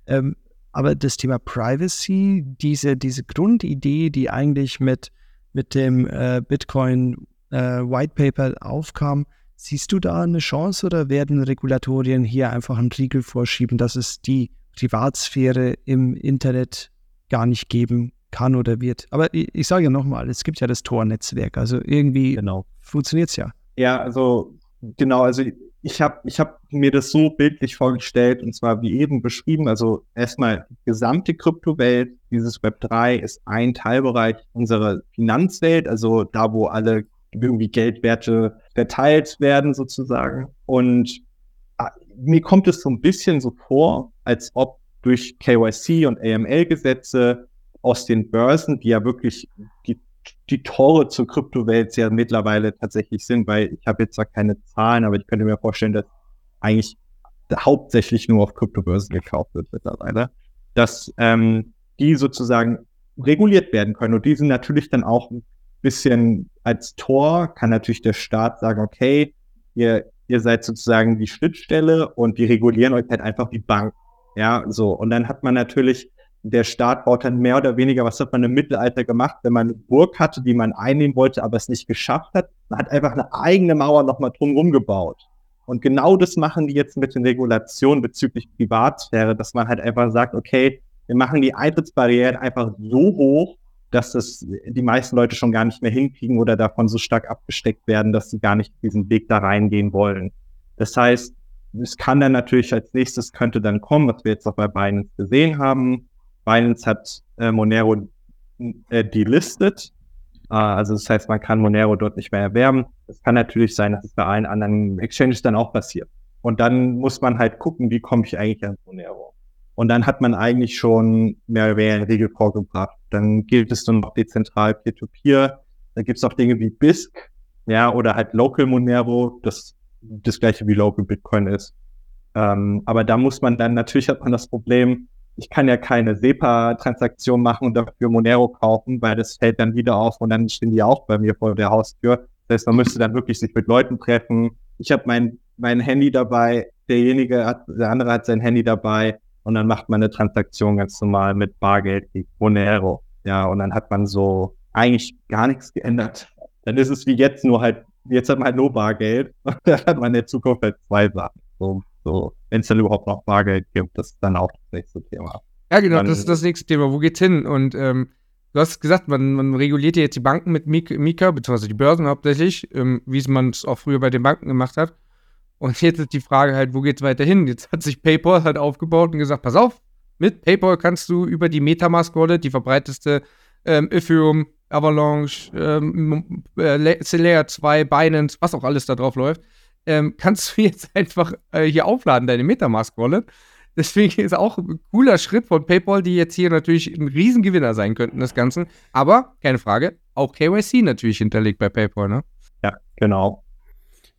Ähm, aber das Thema Privacy, diese, diese Grundidee, die eigentlich mit, mit dem äh, Bitcoin äh, White Paper aufkam, siehst du da eine Chance oder werden Regulatorien hier einfach einen Riegel vorschieben, dass es die Privatsphäre im Internet gar nicht geben kann oder wird. Aber ich, ich sage ja nochmal, es gibt ja das Tor-Netzwerk. Also irgendwie genau. funktioniert es ja. Ja, also genau, also ich habe ich hab mir das so bildlich vorgestellt und zwar wie eben beschrieben, also erstmal die gesamte Kryptowelt, dieses Web 3 ist ein Teilbereich unserer Finanzwelt, also da, wo alle irgendwie Geldwerte verteilt werden sozusagen. Und mir kommt es so ein bisschen so vor, als ob durch KYC und AML-Gesetze aus den Börsen, die ja wirklich die, die Tore zur Kryptowelt ja mittlerweile tatsächlich sind, weil ich habe jetzt zwar keine Zahlen, aber ich könnte mir vorstellen, dass eigentlich hauptsächlich nur auf Kryptobörsen gekauft wird mittlerweile, dass ähm, die sozusagen reguliert werden können. Und die sind natürlich dann auch ein bisschen als Tor, kann natürlich der Staat sagen, okay, ihr, ihr seid sozusagen die Schnittstelle und die regulieren euch halt einfach die Bank. Ja, so. Und dann hat man natürlich, der Staat baut dann mehr oder weniger, was hat man im Mittelalter gemacht, wenn man eine Burg hatte, die man einnehmen wollte, aber es nicht geschafft hat, man hat einfach eine eigene Mauer nochmal drumherum gebaut. Und genau das machen die jetzt mit den Regulationen bezüglich Privatsphäre, dass man halt einfach sagt, okay, wir machen die Eintrittsbarrieren einfach so hoch, dass das die meisten Leute schon gar nicht mehr hinkriegen oder davon so stark abgesteckt werden, dass sie gar nicht diesen Weg da reingehen wollen. Das heißt, es kann dann natürlich als nächstes könnte dann kommen, was wir jetzt auch bei Binance gesehen haben. Binance hat äh, Monero äh, delistet. Äh, also das heißt, man kann Monero dort nicht mehr erwerben. Es kann natürlich sein, dass es bei allen anderen Exchanges dann auch passiert. Und dann muss man halt gucken, wie komme ich eigentlich an Monero. Und dann hat man eigentlich schon mehr oder weniger eine Regel vorgebracht. Dann gilt es nur noch dezentral Peer-to-Peer. Da gibt es auch Dinge wie BISC, ja, oder halt Local Monero, das das gleiche wie Local Bitcoin ist. Ähm, aber da muss man dann, natürlich hat man das Problem, ich kann ja keine SEPA-Transaktion machen und dafür Monero kaufen, weil das fällt dann wieder auf und dann stehen die auch bei mir vor der Haustür. Das heißt, man müsste dann wirklich sich mit Leuten treffen. Ich habe mein, mein Handy dabei, derjenige hat, der andere hat sein Handy dabei und dann macht man eine Transaktion ganz normal mit Bargeld wie Monero. Ja, und dann hat man so eigentlich gar nichts geändert. Dann ist es wie jetzt, nur halt, jetzt hat man halt nur Bargeld und dann hat man in der Zukunft halt zwei Sachen. So, so. Wenn es dann überhaupt noch Bargeld gibt, das ist dann auch das nächste Thema. Ja, genau, man, das ist das nächste Thema. Wo geht's hin? Und ähm, du hast gesagt, man, man reguliert ja jetzt die Banken mit Mika, beziehungsweise die Börsen hauptsächlich, ähm, wie man es auch früher bei den Banken gemacht hat. Und jetzt ist die Frage halt, wo geht's weiter hin? Jetzt hat sich PayPal halt aufgebaut und gesagt, pass auf, mit PayPal kannst du über die Metamask Wallet, die verbreiteste ähm, Ethereum, Avalanche, ähm, äh, Layer 2, Binance, was auch alles da drauf läuft, ähm, kannst du jetzt einfach äh, hier aufladen, deine Metamask Wallet. Deswegen ist auch ein cooler Schritt von PayPal, die jetzt hier natürlich ein Riesengewinner sein könnten, das Ganze. Aber, keine Frage, auch KYC natürlich hinterlegt bei PayPal, ne? Ja, genau.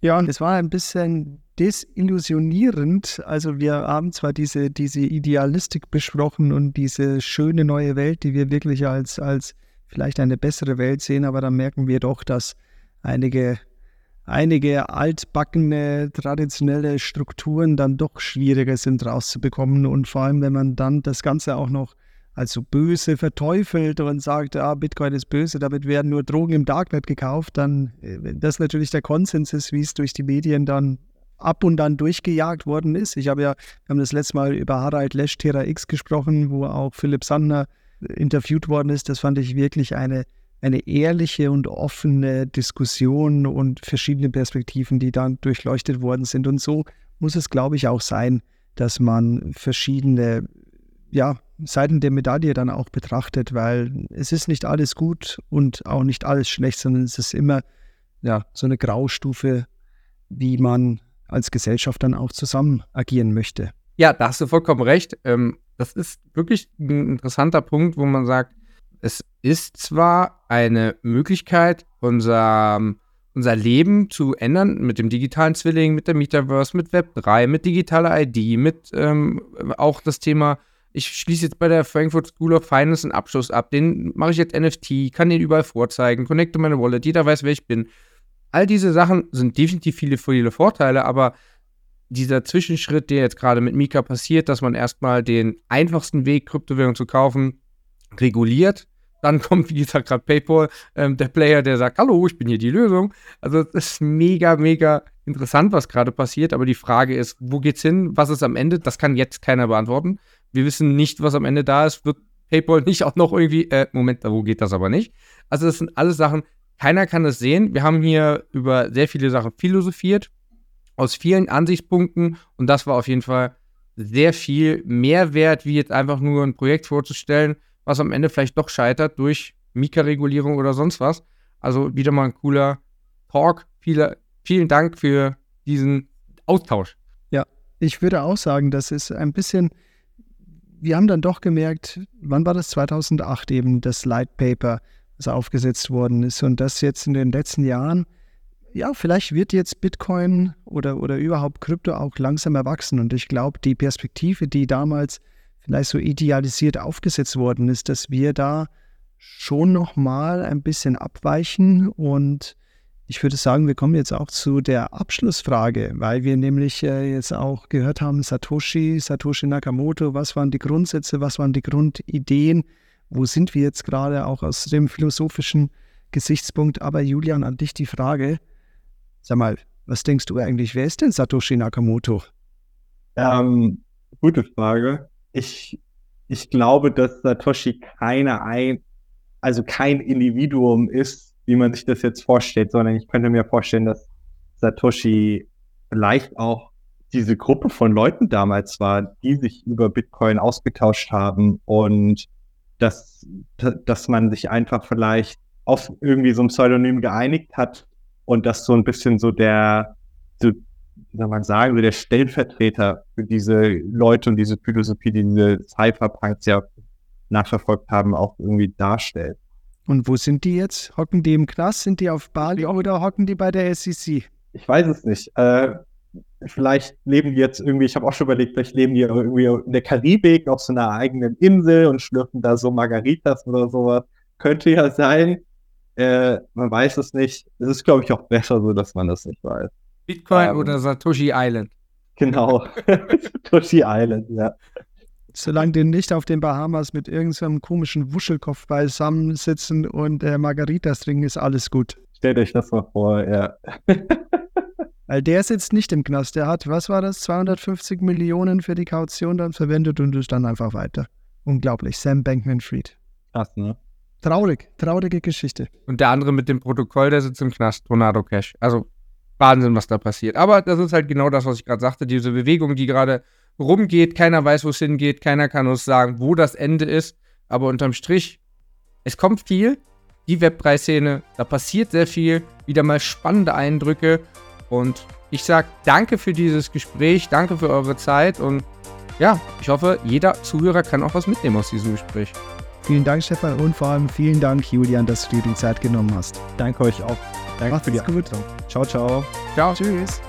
Ja, und es war ein bisschen desillusionierend. Also wir haben zwar diese, diese Idealistik besprochen und diese schöne neue Welt, die wir wirklich als, als vielleicht eine bessere Welt sehen, aber dann merken wir doch, dass einige, einige altbackene, traditionelle Strukturen dann doch schwieriger sind rauszubekommen. Und vor allem, wenn man dann das Ganze auch noch als so böse verteufelt und sagt, ah, Bitcoin ist böse, damit werden nur Drogen im Darknet gekauft, dann wenn das natürlich der Konsens ist, wie es durch die Medien dann ab und dann durchgejagt worden ist. Ich habe ja, wir haben das letzte Mal über Harald Lesch Terra X gesprochen, wo auch Philipp Sandner interviewt worden ist. Das fand ich wirklich eine, eine ehrliche und offene Diskussion und verschiedene Perspektiven, die dann durchleuchtet worden sind. Und so muss es, glaube ich, auch sein, dass man verschiedene ja, Seiten der Medaille dann auch betrachtet, weil es ist nicht alles gut und auch nicht alles schlecht, sondern es ist immer ja, so eine Graustufe, wie man als Gesellschaft dann auch zusammen agieren möchte. Ja, da hast du vollkommen recht. Ähm, das ist wirklich ein interessanter Punkt, wo man sagt, es ist zwar eine Möglichkeit, unser, unser Leben zu ändern mit dem digitalen Zwilling, mit der Metaverse, mit Web3, mit digitaler ID, mit ähm, auch das Thema ich schließe jetzt bei der Frankfurt School of Finance einen Abschluss ab, den mache ich jetzt NFT, kann den überall vorzeigen, connecte meine Wallet, jeder weiß, wer ich bin. All diese Sachen sind definitiv viele, viele Vorteile, aber dieser Zwischenschritt, der jetzt gerade mit Mika passiert, dass man erstmal den einfachsten Weg, Kryptowährung zu kaufen, reguliert. Dann kommt, wie gesagt, gerade PayPal, ähm, der Player, der sagt, hallo, ich bin hier die Lösung. Also das ist mega, mega interessant, was gerade passiert. Aber die Frage ist, wo geht's hin? Was ist am Ende? Das kann jetzt keiner beantworten. Wir wissen nicht, was am Ende da ist. Wird PayPal nicht auch noch irgendwie, äh, Moment, wo geht das aber nicht? Also, das sind alles Sachen, keiner kann das sehen. Wir haben hier über sehr viele Sachen philosophiert, aus vielen Ansichtspunkten und das war auf jeden Fall sehr viel mehr wert, wie jetzt einfach nur ein Projekt vorzustellen, was am Ende vielleicht doch scheitert durch Mika-Regulierung oder sonst was. Also wieder mal ein cooler Talk. Viele, vielen Dank für diesen Austausch. Ich würde auch sagen, das ist ein bisschen, wir haben dann doch gemerkt, wann war das 2008 eben, das Light Paper, das aufgesetzt worden ist und das jetzt in den letzten Jahren, ja, vielleicht wird jetzt Bitcoin oder, oder überhaupt Krypto auch langsam erwachsen und ich glaube, die Perspektive, die damals vielleicht so idealisiert aufgesetzt worden ist, dass wir da schon nochmal ein bisschen abweichen und ich würde sagen, wir kommen jetzt auch zu der Abschlussfrage, weil wir nämlich äh, jetzt auch gehört haben, Satoshi, Satoshi Nakamoto, was waren die Grundsätze, was waren die Grundideen, wo sind wir jetzt gerade auch aus dem philosophischen Gesichtspunkt. Aber Julian, an dich die Frage, sag mal, was denkst du eigentlich, wer ist denn Satoshi Nakamoto? Ähm, gute Frage. Ich, ich glaube, dass Satoshi keine ein, also kein Individuum ist, wie man sich das jetzt vorstellt, sondern ich könnte mir vorstellen, dass Satoshi vielleicht auch diese Gruppe von Leuten damals war, die sich über Bitcoin ausgetauscht haben und dass, dass man sich einfach vielleicht auf irgendwie so ein Pseudonym geeinigt hat und das so ein bisschen so der, so, soll man sagen, so der Stellvertreter für diese Leute und diese Philosophie, die diese Cypherpunks ja nachverfolgt haben, auch irgendwie darstellt. Und wo sind die jetzt? Hocken die im Knast? Sind die auf Bali oder hocken die bei der SEC? Ich weiß es nicht. Äh, vielleicht leben die jetzt irgendwie, ich habe auch schon überlegt, vielleicht leben die irgendwie in der Karibik auf so einer eigenen Insel und schlürfen da so Margaritas oder sowas. Könnte ja sein. Äh, man weiß es nicht. Es ist, glaube ich, auch besser so, dass man das nicht weiß. Bitcoin ähm, oder Satoshi Island? Genau. Satoshi Island, ja. Solange die nicht auf den Bahamas mit irgendeinem komischen Wuschelkopf beisammensitzen und äh, Margaritas trinken, ist alles gut. Stellt euch das mal vor, ja. Weil der sitzt nicht im Knast. Der hat, was war das, 250 Millionen für die Kaution dann verwendet und ist dann einfach weiter. Unglaublich. Sam Bankman-Fried. Krass, ne? Traurig, traurige Geschichte. Und der andere mit dem Protokoll, der sitzt im Knast, Tornado Cash. Also Wahnsinn, was da passiert. Aber das ist halt genau das, was ich gerade sagte, diese Bewegung, die gerade rumgeht, keiner weiß, wo es hingeht, keiner kann uns sagen, wo das Ende ist. Aber unterm Strich, es kommt viel. Die Web3-Szene, da passiert sehr viel, wieder mal spannende Eindrücke. Und ich sage danke für dieses Gespräch, danke für eure Zeit und ja, ich hoffe, jeder Zuhörer kann auch was mitnehmen aus diesem Gespräch. Vielen Dank, Stefan, und vor allem vielen Dank, Julian, dass du dir die Zeit genommen hast. Danke euch auch. Danke Macht's für die gut. Ciao, ciao. Ciao. Tschüss.